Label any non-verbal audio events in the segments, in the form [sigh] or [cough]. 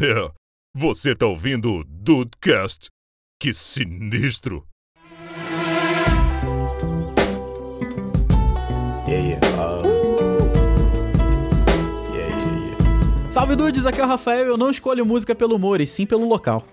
É, você tá ouvindo o Dudecast? Que sinistro! Yeah, yeah. Uh, yeah, yeah, yeah. Salve dudes, aqui é o Rafael e eu não escolho música pelo humor, e sim pelo local.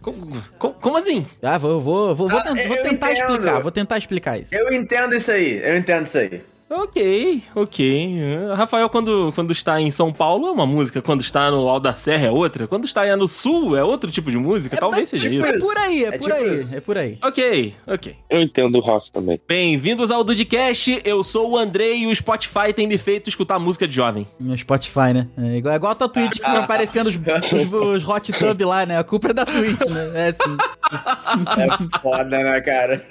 Como, como- como assim? Ah, vou, vou, vou, vou, Ah, vou tentar explicar, vou tentar explicar isso. Eu entendo isso aí, eu entendo isso aí. Ok, ok. Rafael, quando, quando está em São Paulo, é uma música. Quando está no Alto da Serra, é outra. Quando está aí no Sul, é outro tipo de música. Talvez seja tipo isso. É por aí, é, É por tipo aí, isso. é por aí. Ok, ok. Eu entendo o Rafa também. Bem-vindos ao Dudcast. Eu sou o Andrei e o Spotify tem me feito escutar música de jovem. No Spotify, né? É igual, é igual a tua Twitch que vai aparecendo os, os, os hot tub lá, né? A culpa é da Twitch, né? É assim. É foda, né, cara?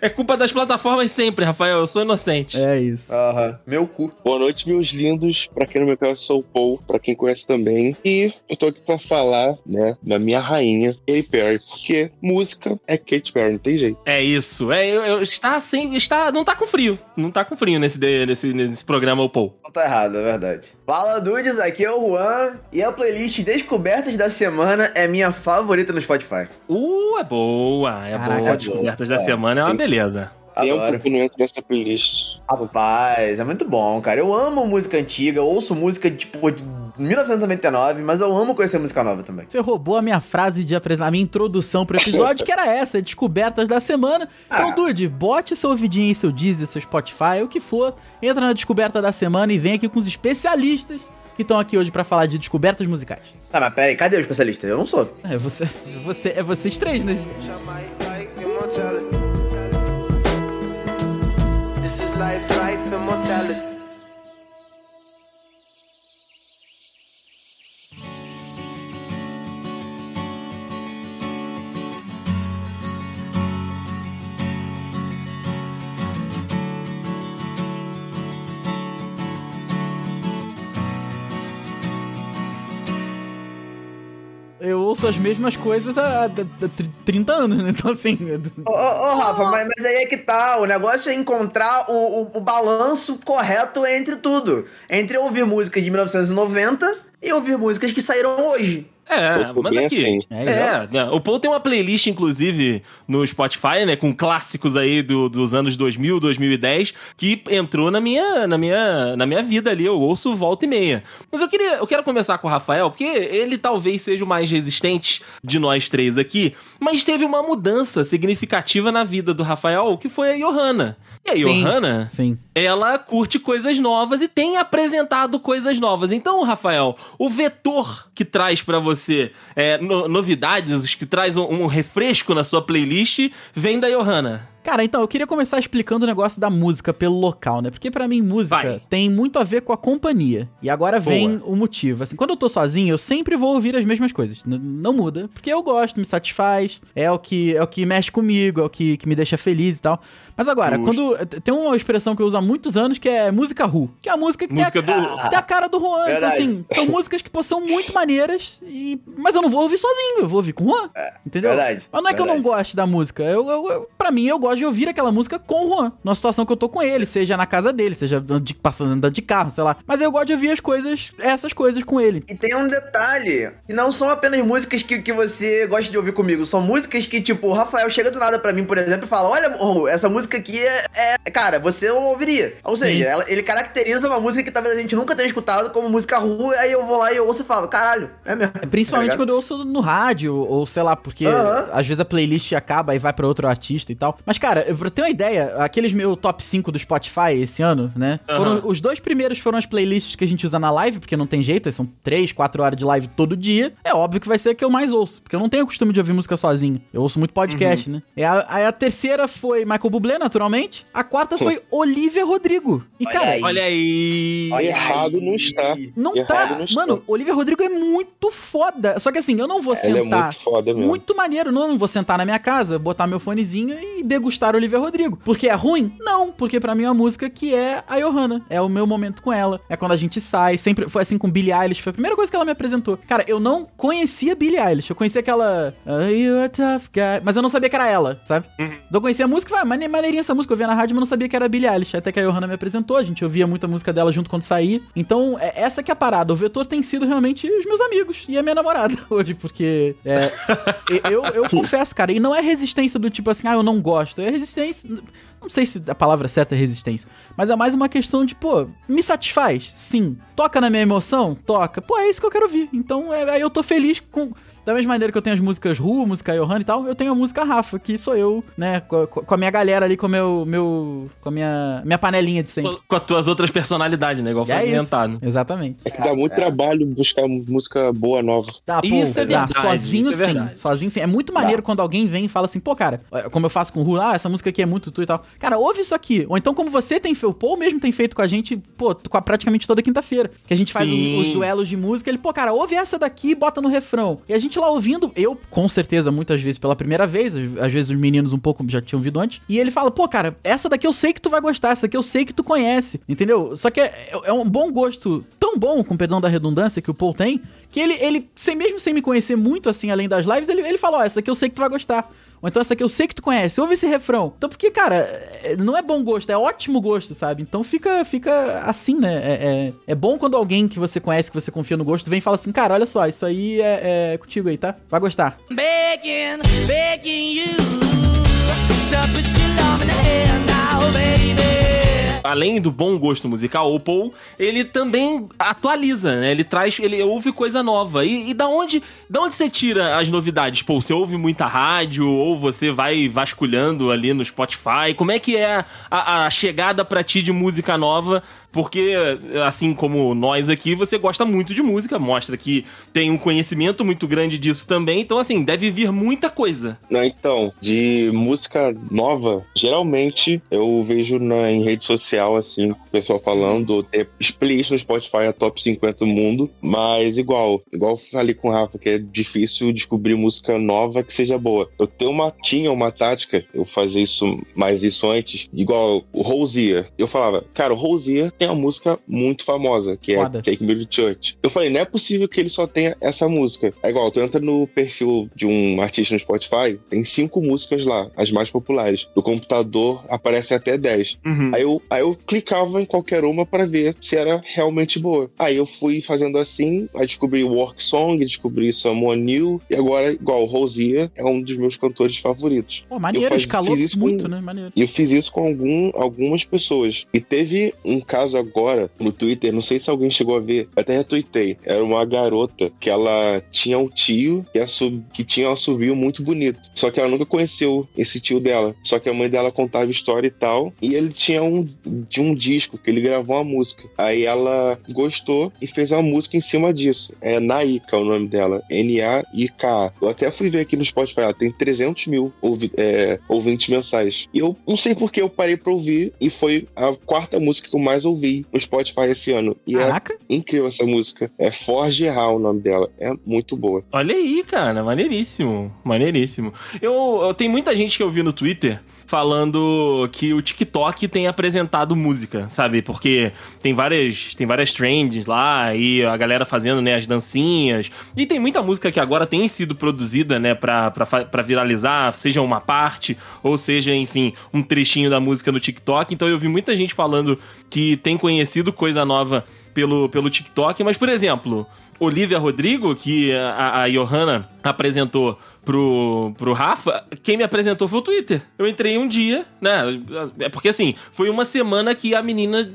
É culpa das plataformas sempre, Rafael. Eu sou inocente. É isso. Aham, meu cu. Boa noite, meus lindos. Pra quem não me conhece, eu sou o Paul. Pra quem conhece também. E eu tô aqui pra falar, né, da minha rainha, Katy Perry. Porque música é Katy Perry, não tem jeito. É isso. É, eu, eu- está sem. Está, não tá com frio. Não tá com frio nesse, nesse, nesse programa, o Paul. Não tá errado, é verdade. Fala, dudes, aqui é o Juan. E a playlist Descobertas da Semana é minha favorita no Spotify. Uh, é boa. É Caraca, boa. é Descobertas boa. da semana é uma beleza. Adoro. Tempo que não entra nessa playlist. Rapaz, é muito bom, cara. Eu amo música antiga, ouço música, tipo, de 1999, mas eu amo conhecer música nova também. Você roubou a minha frase de apresentar, a minha introdução pro episódio, que era essa, descobertas da semana. Então, Ah. Dude, bote seu ouvidinho aí, seu Deezer, seu Spotify, o que for. Entra na descoberta da semana e vem aqui com os especialistas que estão aqui hoje pra falar de descobertas musicais. Tá, mas pera aí, cadê o especialista? Eu não sou. É você, você, é vocês três, né? This As mesmas coisas há, há- há tr- 30 anos, né? Então, assim. Ô, ô, ô, Rafa, mas, mas aí é que tá. O negócio é encontrar o, o, o balanço correto entre tudo. Entre ouvir músicas de 1990 e ouvir músicas que saíram hoje. É, mas aqui. assim. É, É, né, o Paul tem uma playlist, inclusive, no Spotify, né? Com clássicos aí do- dos anos 2000, 2010, que entrou na minha, na, minha, na minha vida ali. Eu ouço volta e meia. Mas eu queria, eu quero começar com o Rafael, porque ele talvez seja o mais resistente de nós três aqui, mas teve uma mudança significativa na vida do Rafael, que foi a Johanna. E a Sim. Johanna, Sim. ela curte coisas novas e tem apresentado coisas novas. Então, Rafael, o vetor que traz pra você é, no- novidades, que traz um, um refresco na sua playlist, vem da Johanna. Cara, então, eu queria começar explicando o negócio da música pelo local, né? Porque pra mim, música Vai. tem muito a ver com a companhia. E agora vem Boa. o motivo. Assim, quando eu tô sozinho, eu sempre vou ouvir as mesmas coisas. N- não muda. Porque eu gosto, me satisfaz, é o que, é o que mexe comigo, é o que, que me deixa feliz e tal. Mas agora, Justo. quando. Tem uma expressão que eu uso há muitos anos que é música ru. Que é a música que Música tem, a, do- tem a cara do Juan. Então, Verdade. assim, são músicas que pô, são muito maneiras, e... mas eu não vou ouvir sozinho, eu vou ouvir com o Juan. entendeu? verdade, Mas não é que eu não verdade. goste da música. Eu, eu, eu- pra mim, eu gosto de ouvir aquela música com o Juan. Numa situação que eu tô com ele, seja na casa dele, seja de, passando andando de carro, sei lá. Mas eu gosto de ouvir as coisas, essas coisas com ele. E tem um detalhe, que não são apenas músicas que, que você gosta de ouvir comigo, são músicas que, tipo, o Rafael chega do nada pra mim, por exemplo, e fala, olha, essa música aqui é, é- cara, você ouviria. Ou seja, ela- ele caracteriza uma música que talvez a gente nunca tenha escutado como música Ru, aí eu vou lá e eu ouço e falo, caralho, é mesmo. Principalmente Tá quando eu ouço no rádio, ou sei lá, porque Aham. às vezes a playlist acaba e vai pra outro artista e tal. Mas, cara, eu- pra ter uma ideia, aqueles meu top 5 do Spotify esse ano, né? Foram, Aham. os dois primeiros foram as playlists que a gente usa na live, porque não tem jeito, são 3, 4 horas de live todo dia. É óbvio que vai ser a que eu mais ouço, porque eu não tenho costume de ouvir música sozinho. Eu ouço muito podcast, né? E a, aí a terceira foi Michael Bublé, naturalmente. A quarta foi Olivia Rodrigo. E, Olha cara, aí. Olha aí. Olha Errado aí. não está. não Errado tá. não está. Mano, Olivia Rodrigo é muito foda. Só que assim, eu não vou Ela é sentar. muito foda mesmo. Muito maneiro, não vou sentar na minha casa, botar meu fonezinho e degustar gostar Olivia Rodrigo. Porque é ruim? Não, porque pra mim é uma música que é a Johanna. É o meu momento com ela. É quando a gente sai. Sempre foi assim com Billie Eilish. Foi a primeira coisa que ela me apresentou. Cara, eu não conhecia Billie Eilish. Eu conhecia aquela. "Oh, you're a tough guy. Mas eu não sabia que era ela, sabe? Então eu conhecia a música e falei, "Ah, mane- maneirinha essa música. Eu via na rádio, mas não sabia que era Billie Eilish. Até que a Johanna me apresentou. A gente ouvia muita música dela junto quando saía. Então, é essa que é a parada. O vetor tem sido realmente os meus amigos e a minha namorada [laughs] hoje, porque. é, [laughs] eu, eu confesso, cara, e não é resistência do tipo assim, ah, eu não gosto. É resistência. Não sei se a palavra certa é resistência, mas é mais uma questão de, pô, me satisfaz? Sim. Toca na minha emoção? Toca. Pô, é isso que eu quero ouvir. Então, é, aí eu tô feliz com. Da mesma maneira que eu tenho as músicas Ru, música Johanna e tal, eu tenho a música Rafa, que sou eu, né? Com, com a minha galera ali, com, o meu, meu, com a minha, minha panelinha de sempre. Com, com as tuas outras personalidades, né? Igual foi é isso. comentado. Exatamente. É que dá muito trabalho buscar música boa nova. Tá, pô, Isso é dá. verdade, Sozinho isso é sim. Sozinho sim. É muito maneiro quando alguém vem e fala assim, pô, cara, como eu faço com o Ru, ah, essa música aqui é muito tu e tal. Cara, ouve isso aqui. Ou então, como você tem feito, o Paul mesmo tem feito com a gente, pô, com a- praticamente toda quinta-feira. Que a gente faz os, os duelos de música. Ele, pô, cara, ouve essa daqui e bota no refrão. E a gente lá ouvindo, eu, com certeza, muitas vezes pela primeira vez, às vezes os meninos um pouco já tinham ouvido antes. E ele fala, pô, cara, essa daqui eu sei que tu vai gostar, essa daqui eu sei que tu conhece. Entendeu? Só que é, é um bom gosto, tão bom, com perdão da redundância, que o Paul tem, que ele, ele sem, mesmo sem me conhecer muito assim, além das lives, ele, ele fala, ó, essa aqui eu sei que tu vai gostar. Ou então essa aqui eu sei que tu conhece, ouve esse refrão. Então, porque, cara, é- não é bom gosto, é ótimo gosto, sabe? Então fica, fica assim, né? É, é, é bom quando alguém que você conhece, que você confia no gosto, vem e fala assim, cara, olha só, isso aí é, é contigo aí, tá? Vai gostar. begging, begging you to put your love in the hand now, baby. Além do bom gosto musical, o Paul, ele também atualiza, né? Ele traz, ele ouve coisa nova. E, e da onde, da onde você tira as novidades? Pô, você ouve muita rádio ou você vai vasculhando ali no Spotify? Como é que é a, a chegada pra ti de música nova? Porque, assim como nós aqui, você gosta muito de música, mostra que tem um conhecimento muito grande disso também. Então, assim, deve vir muita coisa. Não, então, de música nova, geralmente eu vejo na, em rede social, assim, o pessoal falando, tem playlist no Spotify a top 50 do mundo, mas igual, igual falei com o Rafa, que é difícil descobrir música nova que seja boa. Eu tenho uma, tinha uma tática, eu fazia isso, mais isso antes, igual o Rosier. Eu falava, cara, o Rosier tem uma música muito famosa, que é Foda. Take Me to Church. Eu falei, não é possível que ele só tenha essa música. É igual, tu entra no perfil de um artista no Spotify, tem cinco músicas lá, as mais populares. No computador aparece até 10. Aí eu, aí eu clicava em qualquer uma pra ver se era realmente boa. Aí eu fui fazendo assim, aí descobri Work Song, descobri Someone New, e agora, igual, o Rosier é um dos meus cantores favoritos. Pô, maneiro, Eu faz- escalou fiz isso muito, com- né? Maneiro. E eu fiz isso com algum, algumas pessoas. E teve um caso agora no Twitter, não sei se alguém chegou a ver, até retuitei. Era uma garota que ela tinha um tio que, que tinha um assovio muito bonito. Só que ela nunca conheceu esse tio dela. Só que a mãe dela contava história e tal. E ele tinha um, de um disco que ele gravou uma música. Aí ela gostou e fez uma música em cima disso. É Naika o nome dela. N-A-I-K-A. Eu até fui ver aqui no Spotify, ela tem 300 mil ouvi- é, ouvintes mensais. E eu não sei por que eu parei pra ouvir e foi a quarta música que eu mais ouvi no Spotify esse ano. E Caraca. é incrível essa música. É Forge Hall o nome dela. É muito boa. Olha aí, cara, maneiríssimo, maneiríssimo. Eu, eu tenho muita gente que eu vi no Twitter falando que o TikTok tem apresentado música, sabe? Porque tem várias, tem várias trends lá e a galera fazendo, né, as dancinhas. E tem muita música que agora tem sido produzida, né, pra viralizar, seja uma parte ou seja, enfim, um trechinho da música no TikTok. Então eu vi muita gente falando que tem conhecido coisa nova pelo, pelo TikTok, mas, por exemplo, Olivia Rodrigo, que a, a Johanna apresentou pro, pro Rafa, quem me apresentou foi o Twitter. Eu entrei um dia, né? É porque assim, foi uma semana que a menina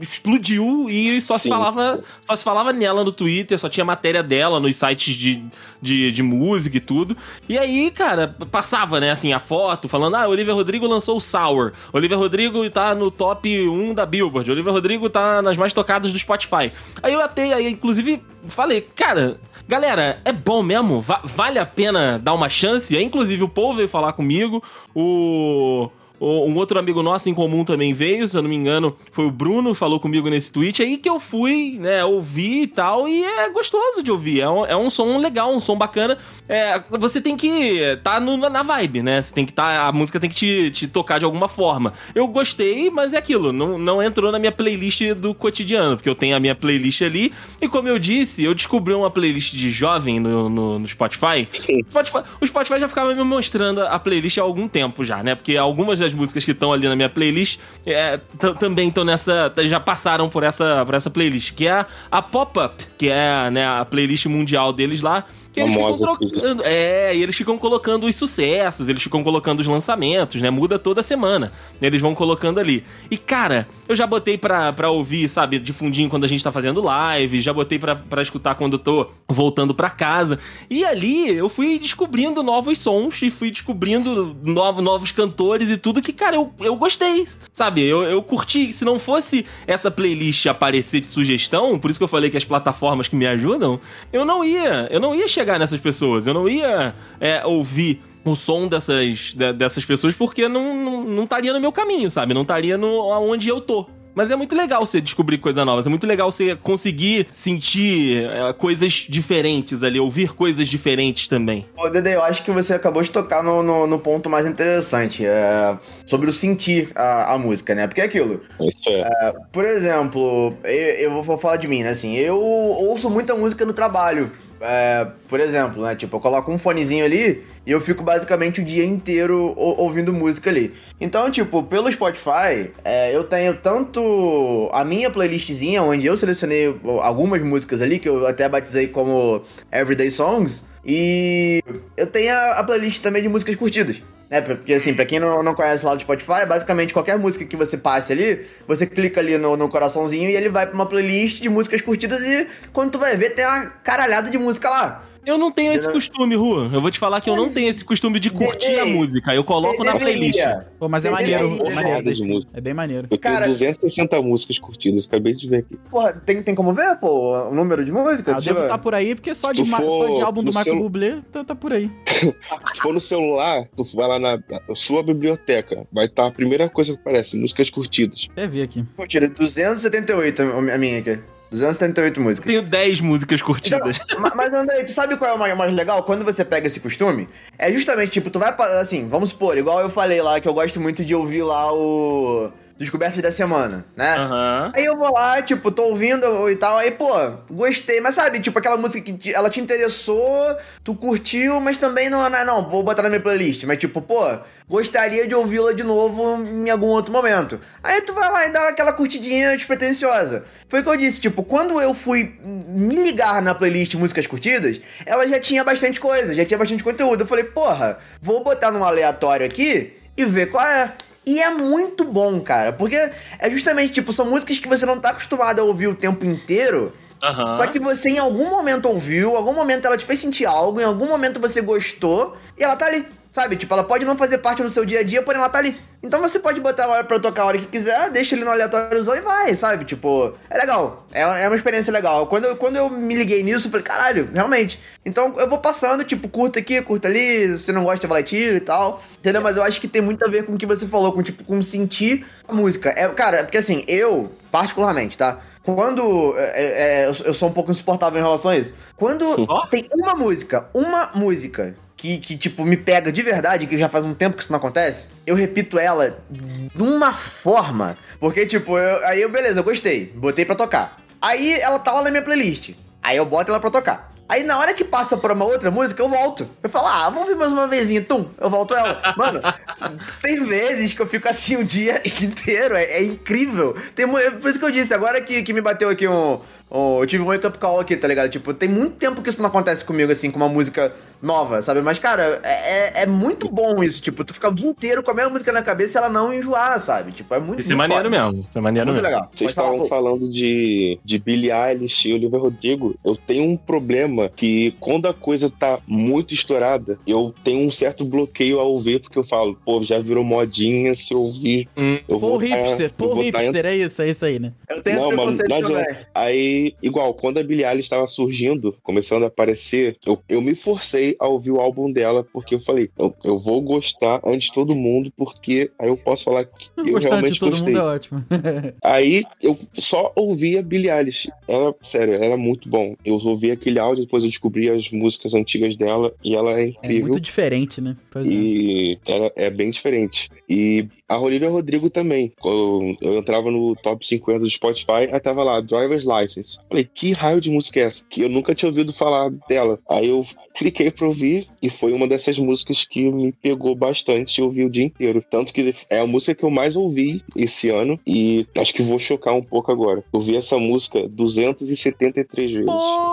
explodiu e só se falava só se falava nela no Twitter, só tinha matéria dela nos sites de, de, de música e tudo. E aí, cara, passava, né, assim, a foto falando: ah, Olivia Rodrigo lançou o Sour. Olivia Rodrigo tá no top 1 da Billboard. Olivia Rodrigo tá nas mais tocadas do Spotify. Aí eu até, aí, inclusive, falei, cara, galera, é bom mesmo? Va- vale a pena dar uma chance? Aí, inclusive, o Paul veio falar comigo, o. um outro amigo nosso em comum também veio, se eu não me engano, foi o Bruno, falou comigo nesse tweet, aí que eu fui, né, ouvir e tal, e é gostoso de ouvir, é um, é um som legal, um som bacana. É, você tem que tá no- na vibe, né? Você tem que tá, a música tem que te, te tocar de alguma forma. Eu gostei, mas é aquilo, não, não entrou na minha playlist do cotidiano, porque eu tenho a minha playlist ali, e como eu disse, eu descobri uma playlist de jovem no, no, no Spotify. Spotify. O Spotify já ficava me mostrando a playlist há algum tempo já, né? Porque algumas das músicas que estão ali na minha playlist é, também estão nessa. já passaram por essa, por essa playlist, que é a, a Pop-Up, que é né, a playlist mundial deles lá. Que eles ficam trocando. É, e eles ficam colocando os sucessos, eles ficam colocando os lançamentos, né? Muda toda semana. Eles vão colocando ali. E, cara, eu já botei pra, pra ouvir, sabe, de fundinho quando a gente tá fazendo live, já botei pra, pra escutar quando eu tô voltando pra casa. E ali eu fui descobrindo novos sons e fui descobrindo novo, novos cantores e tudo que, cara, eu, eu gostei, sabe? Eu, eu curti. Se não fosse essa playlist aparecer de sugestão, por isso que eu falei que as plataformas que me ajudam, eu não ia, eu não ia chegar nessas pessoas, eu não ia é, ouvir o som dessas, de- dessas pessoas porque não, não, não estaria no meu caminho, sabe? Não estaria no onde eu tô. Mas é muito legal você descobrir coisas novas, é muito legal você conseguir sentir é, coisas diferentes ali, ouvir coisas diferentes também. Ô, Dede, eu acho que você acabou de tocar no, no, no ponto mais interessante, é, sobre o sentir a, a música, né? Porque é aquilo. Isso é. Por exemplo, eu, eu vou falar de mim, né? Assim, eu ouço muita música no trabalho. É, por exemplo, né? Tipo, eu coloco um fonezinho ali e eu fico basicamente o dia inteiro ou- ouvindo música ali. Então, tipo, pelo Spotify, é, eu tenho tanto a minha playlistzinha, onde eu selecionei algumas músicas ali, que eu até batizei como Everyday Songs, e eu tenho a, a playlist também de músicas curtidas. Né? Porque assim, pra quem não, não conhece lá do Spotify, basicamente qualquer música que você passe ali, você clica ali no, no coraçãozinho e ele vai pra uma playlist de músicas curtidas e quando tu vai ver, tem uma caralhada de música lá. Eu não tenho esse não- costume, Ru. Eu vou te falar que eu não tenho esse costume de curtir a música. Eu coloco na playlist. Pô, mas é maneiro, ir, é maneiro. Bem maneiro. Eu tenho Cara- 260 músicas curtidas, acabei de ver aqui. Porra, tem, tem como ver, pô, o número de música? Ah, devo estar por aí, porque só de, ma- só de álbum do seu- Bublé, tá, tá por aí. [laughs] Se for no celular, tu vai lá na sua biblioteca, vai estar a primeira coisa que aparece, músicas curtidas. Até ver aqui. Pô, tira 278 a minha aqui. 278 músicas. Tenho 10 músicas curtidas. Então, ma- mas André, tu sabe qual é o mais, legal? Quando você pega esse costume, é justamente, tipo, tu vai, assim, vamos supor, igual eu falei lá, que eu gosto muito de ouvir lá o Descobertas da Semana, né? Aham. Aí eu vou lá, tipo, tô ouvindo e tal, aí, pô, gostei, mas sabe, tipo, aquela música que ela te interessou, tu curtiu, mas também não, não, não, vou botar na minha playlist, mas tipo, pô, gostaria de ouvi-la de novo em algum outro momento. Aí tu vai lá e dá aquela curtidinha despretensiosa. Foi o que eu disse, tipo, quando eu fui me ligar na playlist Músicas Curtidas, ela já tinha bastante coisa, já tinha bastante conteúdo. Eu falei, porra, vou botar num aleatório aqui e ver qual é. E é muito bom, cara, porque é justamente, tipo, são músicas que você não tá acostumado a ouvir o tempo inteiro, Aham. só que você em algum momento ouviu, em algum momento ela te fez sentir algo, em algum momento você gostou, e ela tá ali. Sabe, tipo, ela pode não fazer parte do seu dia a dia, porém ela tá ali. Então você pode botar ela pra tocar a hora que quiser, deixa ele no aleatóriozão e vai, sabe? Tipo, é legal. É, é uma experiência legal. Quando eu, quando eu me liguei nisso, eu falei, caralho, realmente. Então eu vou passando, tipo, curta aqui, curta ali, se não gosta, vai lá e tira e tal. Entendeu? Mas eu acho que tem muito a ver com o que você falou, com, tipo, com sentir a música. É, cara, porque assim, eu, particularmente, tá? Quando. é, é, eu- eu sou um pouco insuportável em relação a isso. Quando Ó. tem uma música, uma música que, que, tipo, me pega de verdade, que já faz um tempo que isso não acontece, eu repito ela de uma forma. Porque, tipo, eu- aí eu, beleza, eu gostei, botei pra tocar. Aí ela tá lá na minha playlist. Aí eu boto ela pra tocar. Aí na hora que passa pra uma outra música, eu volto. Eu falo, ah, vou ouvir mais uma vezinha, tum, eu volto ela. Mano, [laughs] tem vezes que eu fico assim o dia [laughs] inteiro, é, é incrível. Tem, por isso que eu disse, agora que, que me bateu aqui um, um- Eu tive um wake up call aqui, tá ligado? Tipo, tem muito tempo que isso não acontece comigo, assim, com uma música nova, sabe? Mas, cara, é, é- é muito bom isso. Tipo, tu ficar o dia inteiro com a mesma música na cabeça e ela não enjoar, sabe? Tipo, é muito Isso é maneiro foda. mesmo. Isso é maneiro Muito mesmo. legal. Vocês estavam pô. falando de, de Billie Eilish e Olivia Rodrigo. Eu tenho um problema que quando a coisa tá muito estourada, eu tenho um certo bloqueio ao ouvir, porque eu falo, pô, já virou modinha, se eu ouvir, Hum. eu Pô, vou tá- hipster, eu pô, tá hipster, é isso, é isso aí, né? Eu tenho Não, esse preconceito também. Aí, igual, quando a Billie Eilish estava surgindo, começando a aparecer, eu, eu me forcei comecei a ouvir o álbum dela porque eu falei, eu, eu vou gostar antes de todo mundo, porque aí eu posso falar que eu de realmente todo gostei. mundo é ótimo. [laughs] Aí eu só ouvia Billie Eilish. Ela, sério, era muito bom. Eu ouvi aquele áudio, depois eu descobri as músicas antigas dela e ela é É incrível. muito diferente, né? Pois é. E ela é bem diferente. E a Olivia Rodrigo também. Quando eu entrava no top 50 do Spotify, aí tava lá, Driver's License. Falei, que raio de música é essa? Que eu nunca tinha ouvido falar dela. Aí eu cliquei pra ouvir e foi uma dessas músicas que me pegou bastante e eu ouvi o dia inteiro. Tanto que é a música que eu mais ouvi esse ano e acho que vou chocar um pouco agora. Eu vi essa música 273 vezes.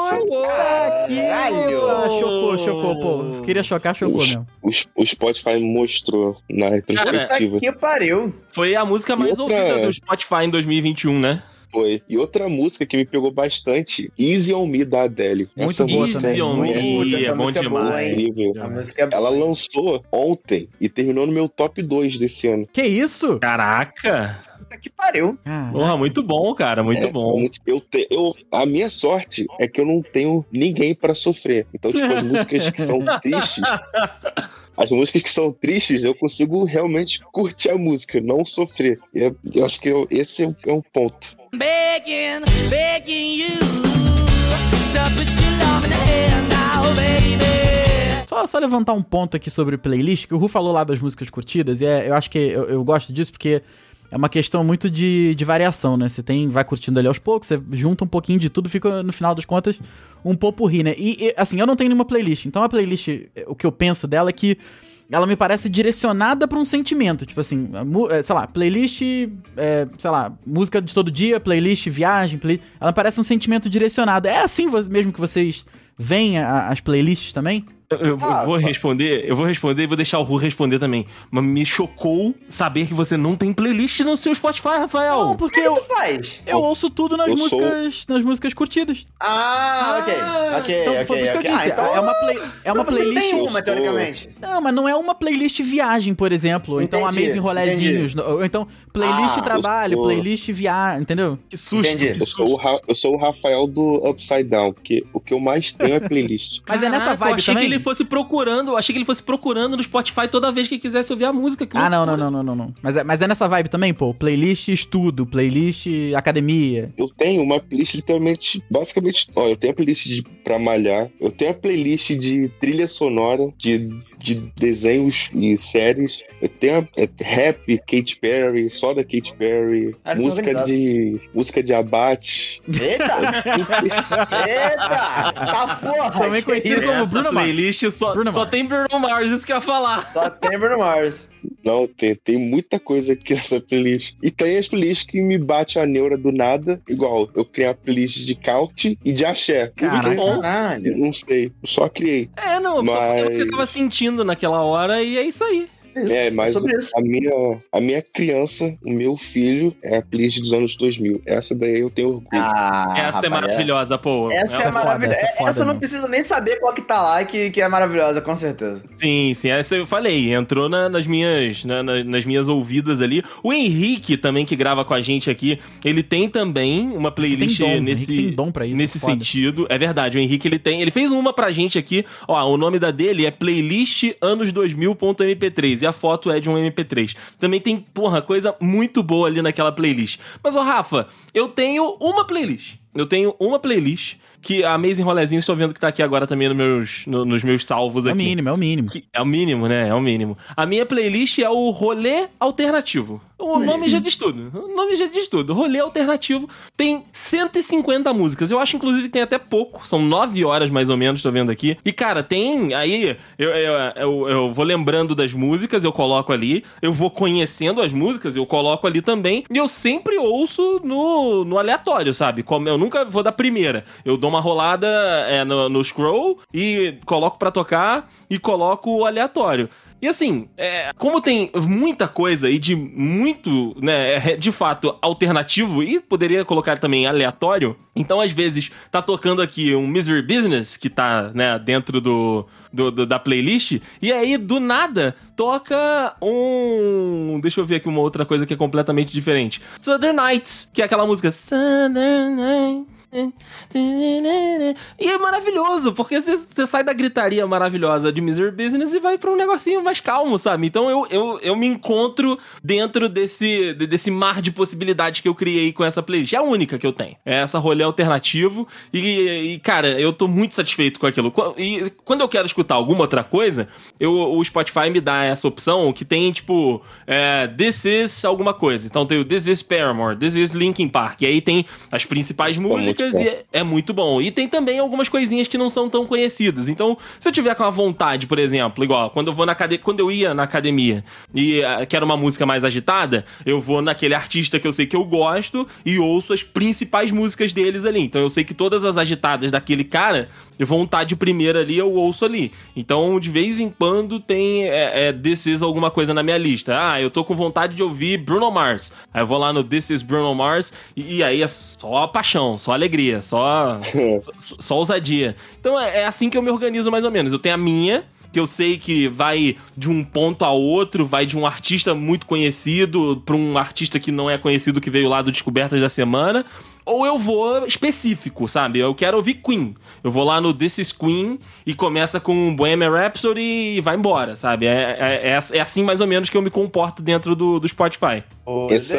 Sério. Caralho! Ah, chocou, chocou, pô. Se queria chocar, chocou mesmo. O, o Spotify mostrou na retrospectiva. Puta que pariu. Foi a música mais outra- ouvida do Spotify em 2021, né? Foi. E outra música que me pegou bastante, Easy on Me da Adele. Muito Essa boa música também. Easy on Me, é bom música é boa, demais. é incrível. A música é boa. Ela lançou ontem e terminou no meu top 2 desse ano. Que isso? Caraca! Puta que pariu. Ah, Porra, muito bom, cara, muito É, bom. muito- Eu te- eu, a minha sorte é que eu não tenho ninguém pra sofrer. Então, tipo, as músicas que são [laughs] tristes. As músicas que são tristes, eu consigo realmente curtir a música, não sofrer. E é- eu acho que eu- esse é um, é um ponto. begging, begging you to put your love in hand now, baby. Só, só levantar um ponto aqui sobre playlist, que o Ru falou lá das músicas curtidas, e é- eu acho que eu, eu gosto disso porque é uma questão muito de, de variação, né? Você tem, vai curtindo ali aos poucos, você junta um pouquinho de tudo, fica no final das contas um popurri, né? E, e, assim, eu não tenho nenhuma playlist, então a playlist, o que eu penso dela é que ela me parece direcionada pra um sentimento, tipo assim, é, sei lá, playlist, é, sei lá, música de todo dia, playlist viagem, play... ela parece um sentimento direcionado. É assim mesmo que vocês veem as playlists também? Eu, eu vou- Ah, responder, eu vou responder e vou deixar o Ru responder também. Mas me chocou saber que você não tem playlist no seu Spotify, Rafael. Não, porque que eu, tu faz? eu ouço tudo nas Eu sou- músicas, nas músicas curtidas. Ah, ok. Ah, Ok, Então, ok, foi por isso que eu disse. Ah, então, é uma, play- é uma então você playlist. tem uma, Eu teoricamente. Não, mas não é uma playlist viagem, por exemplo. Ou então Entendi, Amazing Rolezinhos. Ou então playlist Ah, trabalho, eu sou- playlist viagem, entendeu? Que susto, que Eu susto. sou, o Ra- eu sou o Rafael do Upside Down, porque o que eu mais tenho é playlist. Mas é nessa vibe eu achei também? Fosse procurando, achei que ele fosse procurando no Spotify toda vez que quisesse ouvir a música. que Ah, não, não, não, não, não, não. Mas é, mas é nessa vibe também, pô. Playlist estudo, playlist academia. Eu tenho uma playlist literalmente, basicamente, ó, eu tenho a playlist de, pra malhar, eu tenho a playlist de trilha sonora, de, de desenhos e séries, eu tenho a, é, rap, Katy Perry, só da Katy Perry, tô música de música de abate. Eita! [laughs] Eita! Tá porra! Também conhecido como Bruno Mars. Playlist só, Bruno só tem Bruno Mars, isso que eu ia falar. Só tem Bruno Mars. Não, tem, tem muita coisa aqui nessa playlist. E tem as playlists que me bate a neura do nada, igual, eu criei a playlist de couch e de axé. Caraca. Bom. Caralho. Não sei, eu só criei. É, não, só porque Mas- você tava sentindo naquela hora e é isso aí. É, mas sobre isso. a minha, a minha criança, o meu filho, é a playlist dos anos 2000. Essa daí eu tenho orgulho. Ah, Essa rapaz, é maravilhosa, pô. Essa é, Essa é maravilhosa. essa é foda Essa eu não preciso nem saber qual que tá lá, que, que é maravilhosa, com certeza. Sim, sim, essa eu falei, entrou na- nas minhas na- na- nas minhas ouvidas ali. O Henrique também que grava com a gente aqui, ele tem também uma playlist tem dom, nesse tem dom pra isso, nesse foda. sentido. É verdade, o Henrique ele tem, ele fez uma pra gente aqui. Ó, o nome da dele é playlist anos 2000.mp3 e a foto é de um MP3. Também tem, porra, coisa muito boa ali naquela playlist. Mas ó, Rafa, eu tenho uma playlist. Eu tenho uma playlist que a Amazing Rolezinho, estou vendo que tá aqui agora também nos meus, no- nos meus salvos É o aqui. mínimo, é o mínimo. Que é o mínimo, né? É o mínimo. A minha playlist é o Rolê Alternativo. O nome já diz tudo. O nome já diz tudo. Rolê Alternativo tem 150 músicas. Eu acho, inclusive, que tem até pouco. São 9 horas, mais ou menos, tô vendo aqui. E, cara, tem... Aí, eu, eu, eu, eu vou lembrando das músicas, eu coloco ali. Eu vou conhecendo as músicas, eu coloco ali também. E eu sempre ouço no, no aleatório, sabe? Como eu nunca vou da primeira. Eu dou uma rolada é, no, no scroll e coloco pra tocar e coloco o aleatório. E assim, é, como tem muita coisa e de muito, né, é, de fato, alternativo e poderia colocar também aleatório, então às vezes tá tocando aqui um Misery Business, que tá, né, dentro do, do- do- da playlist, e aí do nada toca um. Deixa eu ver aqui uma outra coisa que é completamente diferente. Southern Nights, que é aquela música Southern Nights. E é maravilhoso, porque você- sai da gritaria maravilhosa de Misery Business e vai pra um negocinho mais calmo, sabe? Então eu, eu, eu me encontro dentro desse, de- desse mar de possibilidades que eu criei com essa playlist. É a única que eu tenho. É essa rolê alternativo. E, e, cara, eu tô muito satisfeito com aquilo. Qu- E quando eu quero escutar alguma outra coisa, eu, o Spotify me dá essa opção que tem, tipo, é, This is alguma coisa. Então tem o This is Paramore, This is Linkin Park. E aí tem as principais muito bom. e é, é muito bom. E tem também algumas coisinhas que não são tão conhecidas. Então, se eu tiver com a vontade, por exemplo, igual quando eu vou na academia, quando eu ia na academia e ah, quero uma música mais agitada, eu vou naquele artista que eu sei que eu gosto e ouço as principais músicas deles ali. Então eu sei que todas as agitadas daquele cara vão estar de primeira ali, eu ouço ali. Então, de vez em quando tem é, é, This Is alguma coisa na minha lista. Ah, eu tô com vontade de ouvir Bruno Mars. Aí eu vou lá no This Is Bruno Mars e, e aí é só paixão, só alegria, só só, só ousadia. Então é, é assim que eu me organizo mais ou menos. Eu tenho a minha, que eu sei que vai de um ponto a outro, vai de um artista muito conhecido pra um artista que não é conhecido que veio lá do Descobertas da Semana. Ou eu vou específico, sabe? Eu quero ouvir Queen. Eu vou lá no This is Queen e começa com Bohemian Rhapsody e vai embora, sabe? É, é, é, é assim mais ou menos que eu me comporto dentro do, do Spotify. Essa,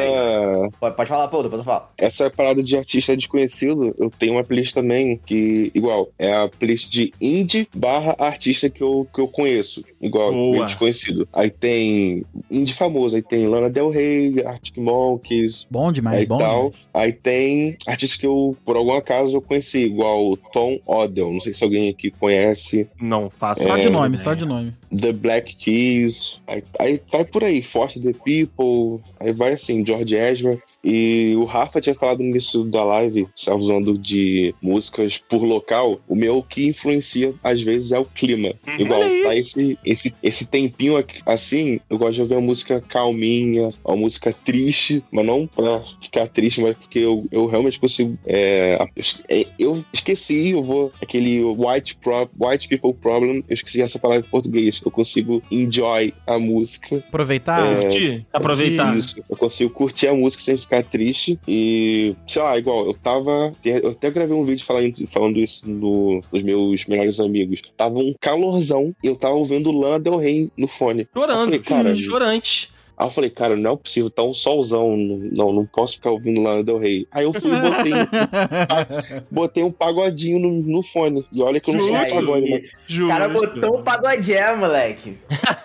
Pode, pode falar, pô, depois eu falo. essa parada de artista desconhecido, eu tenho uma playlist também que, igual, é a playlist de indie barra artista que eu, que eu conheço. Igual, Boa. meio desconhecido. Aí tem indie famoso, aí tem Lana Del Rey, Arctic Monkeys, Bom demais, aí bom tal. demais. Aí tem artistas que eu, por algum acaso, eu conheci, igual o Tom Odell. Não sei se alguém aqui conhece. Não faço. Só É, de nome, só de nome. The Black Keys. Aí, aí vai por aí, Force the People. Aí vai assim, George Ezra. E o Rafa tinha falado no início da live, estava usando de músicas por local. O meu que influencia, às vezes, é o clima. Igual, Olha aí. tá esse, esse, esse tempinho aqui, assim, eu gosto de ouvir uma música calminha, uma música triste, mas não pra ficar triste, mas porque eu, eu realmente consigo. é, é, eu esqueci, eu vou. Aquele white, pro, white people problem, eu esqueci essa palavra em português. Eu consigo enjoy a música. Aproveitar. É. Curtir, aproveitar. Isso. Eu consigo curtir a música sem ficar triste. E, sei lá, igual, eu tava. Eu até gravei um vídeo falando, falando isso no, nos meus melhores amigos. Tava um calorzão e eu tava ouvindo Lana Del Rey no fone. Chorando, falei, cara, chorante. Aí eu falei, cara, não é possível, tá um solzão. Não, não posso ficar ouvindo Lana Del Rey. Aí eu fui e botei, botei um pagodinho no, no fone. E olha que eu não sou de pagode, mas o cara botou um pagodé, moleque.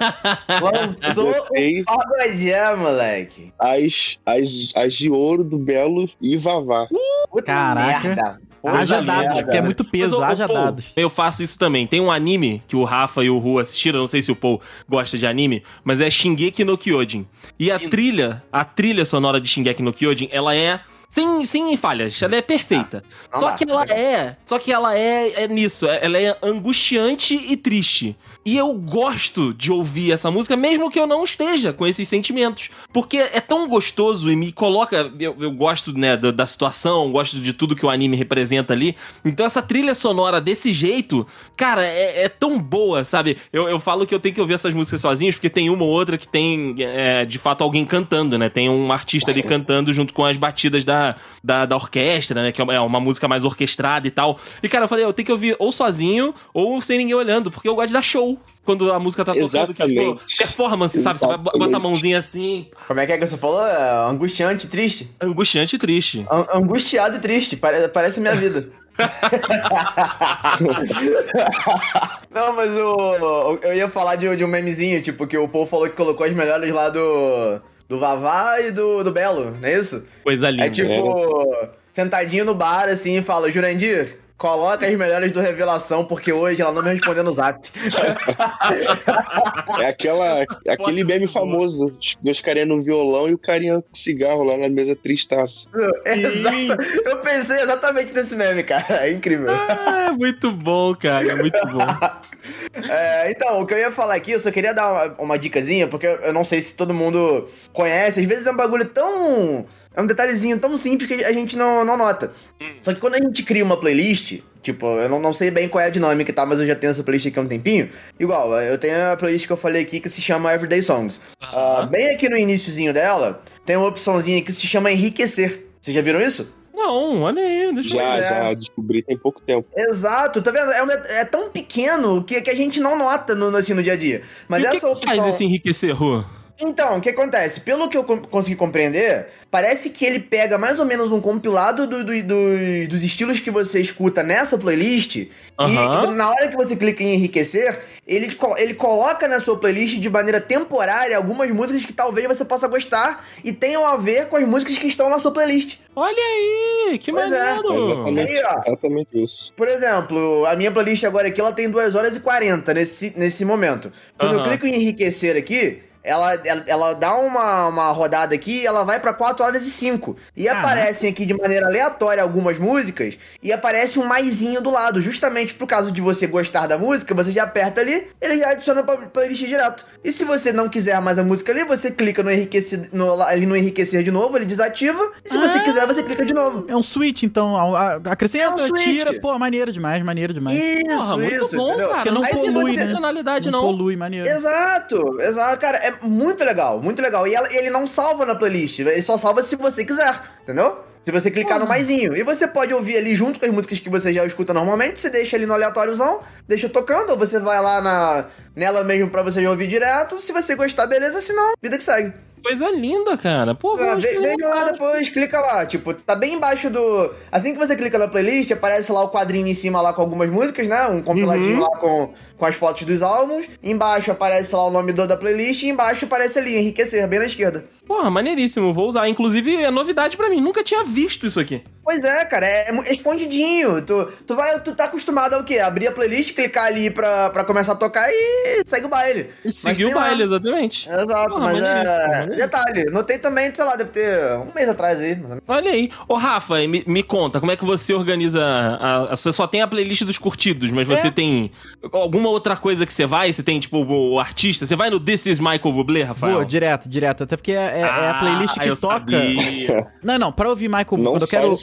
[laughs] Lançou botei um pagodé, moleque. as, as, as de ouro do Belo e Vavá. Puta Caraca. merda. Haja dados, porque é muito peso, Mas, ô, ô, haja Paul, dados. Eu faço isso também. Tem um anime que o Rafa e o Ru assistiram, não sei se o Paul gosta de anime, mas é Shingeki no Kyojin. E a trilha, a trilha sonora de Shingeki no Kyojin, ela é sem, sem falhas, ela é perfeita. Não só dá. que ela é, só que ela é, é nisso, é- ela é angustiante e triste. E eu gosto de ouvir essa música, mesmo que eu não esteja com esses sentimentos. Porque é tão gostoso e me coloca. Eu, eu gosto, né, da, da situação, gosto de tudo que o anime representa ali. Então essa trilha sonora desse jeito, cara, é, é tão boa, sabe? Eu, eu falo que eu tenho que ouvir essas músicas sozinhos, porque tem uma ou outra que tem, é, de fato, alguém cantando, né? Tem um artista ali cantando junto com as batidas da, da, da orquestra, né? Que é uma, é uma música mais orquestrada e tal. E, cara, eu falei, eu tenho que ouvir ou sozinho ou sem ninguém olhando, porque eu gosto de dar show quando a música tá tocando. Que, tipo, Exatamente. performance, sabe? Você vai bo- bota a mãozinha assim, Como é que é que você falou? É angustiante e triste? angustiante e triste. An- angustiado e triste. Pare- parece a minha vida. [laughs] Não, mas o, eu ia falar de, de um memezinho, tipo, que o Paul falou que colocou as melhores lá do, do Vavá e do, do Belo, não é isso? Coisa linda. É tipo, sentadinho no bar, assim, e fala, Jurandir, coloca as melhores do Revelação, porque hoje ela não me respondeu no zap. É aquela, aquele meme famoso. Os carinha no violão e o carinha com cigarro lá na mesa tristaço. [laughs] Exato. Eu pensei exatamente nesse meme, cara. É incrível. Ah, muito bom, cara. Muito bom. [laughs] É, então, o que eu ia falar aqui, eu só queria dar uma, uma dicasinha, porque eu, eu não sei se todo mundo conhece. Às vezes é um bagulho tão. É um detalhezinho tão simples que a gente não, não nota. Só que quando a gente cria uma playlist, tipo, eu não, não sei bem qual é a dinâmica e tal, mas eu já tenho essa playlist aqui há um tempinho. Igual, eu tenho a playlist que eu falei aqui que se chama Everyday Songs. Ah, bem aqui no iníciozinho dela, tem uma opçãozinha que se chama Enriquecer. Vocês já viram isso? Não, olha aí, deixa eu Já, Pois é. já descobri tem pouco tempo. Exato, tá vendo? É, um- é tão pequeno que, que a gente não nota no, assim, no dia a dia. Mas e o que essa que opção. faz esse enriquecer, Rô? Então, o que acontece? Pelo que eu con- consegui compreender, parece que ele pega mais ou menos um compilado do- do- do- dos estilos que você escuta nessa playlist. Aham. E na hora que você clica em enriquecer, ele, ele coloca na sua playlist de maneira temporária algumas músicas que talvez você possa gostar e tenham a ver com as músicas que estão na sua playlist. Olha aí, que Pois é. É maneiro. exatamente, Aí, ó. exatamente isso. Por exemplo, a minha playlist agora aqui, ela tem 2 horas e 40 nesse, nesse momento. Quando eu Aham. clico em enriquecer aqui, ela, ela, ela dá uma, uma rodada aqui e ela vai pra 4 horas e 5. E Caraca. aparecem aqui de maneira aleatória algumas músicas e aparece um maisinho do lado. Justamente por causa de você gostar da música, você já aperta ali, ele já adiciona pra playlist direto. E se você não quiser mais a música ali, você clica no enriquecer, no, ali no enriquecer de novo, ele desativa. E se você Ah. quiser, você clica de novo. É um switch, então. Acrescenta, É um switch. tira. Pô, maneiro demais, maneiro demais. Isso, Porra, muito isso, bom, entendeu? cara. Porque não Aí se polui, você né? não não. polui, maneiro. Exato, exato, cara, é muito legal, muito legal. E ela- ele não salva na playlist, ele só salva se você quiser, entendeu? Se você clicar no maisinho. E você pode ouvir ali junto com as músicas que você já escuta normalmente, você deixa ali no aleatóriozão, deixa tocando, ou você vai lá na, nela mesmo pra você já ouvir direto. Se você gostar, beleza, se não, vida que segue. Coisa linda, cara. Pô, Ah, vamos ve- Veja lá depois, clica lá, tipo, tá bem embaixo do. Assim que você clica na playlist, aparece lá o quadrinho em cima lá com algumas músicas, né? Um compiladinho Uhum. lá com, com as fotos dos álbuns. Embaixo aparece lá o nome do, da playlist e embaixo aparece ali, enriquecer, bem na esquerda. Porra, maneiríssimo. Vou usar. Inclusive, é novidade pra mim. Nunca tinha visto isso aqui. Pois é, cara, é, é escondidinho. Tu, tu, vai, tu tá acostumado ao quê? Abrir a playlist, clicar ali pra, pra começar a tocar e segue o baile. E seguir o lá. baile, exatamente. Exato, Porra, mas é. maneiríssimo. Detalhe, notei também, sei lá, deve ter um mês atrás aí. menos. Olha aí. Ô, Rafa, me, me conta, como é que você organiza. A, a- você só tem a playlist dos curtidos, mas você É. tem alguma outra coisa que você vai? Você tem, tipo, o, o artista? Você vai no This is Michael Bublé, Rafael? Vou, direto, direto. Até porque é, é- é a Ah, playlist que eu toca. sabia. [laughs] Não, não, pra ouvir Michael Bublé. Não Quando eu quero.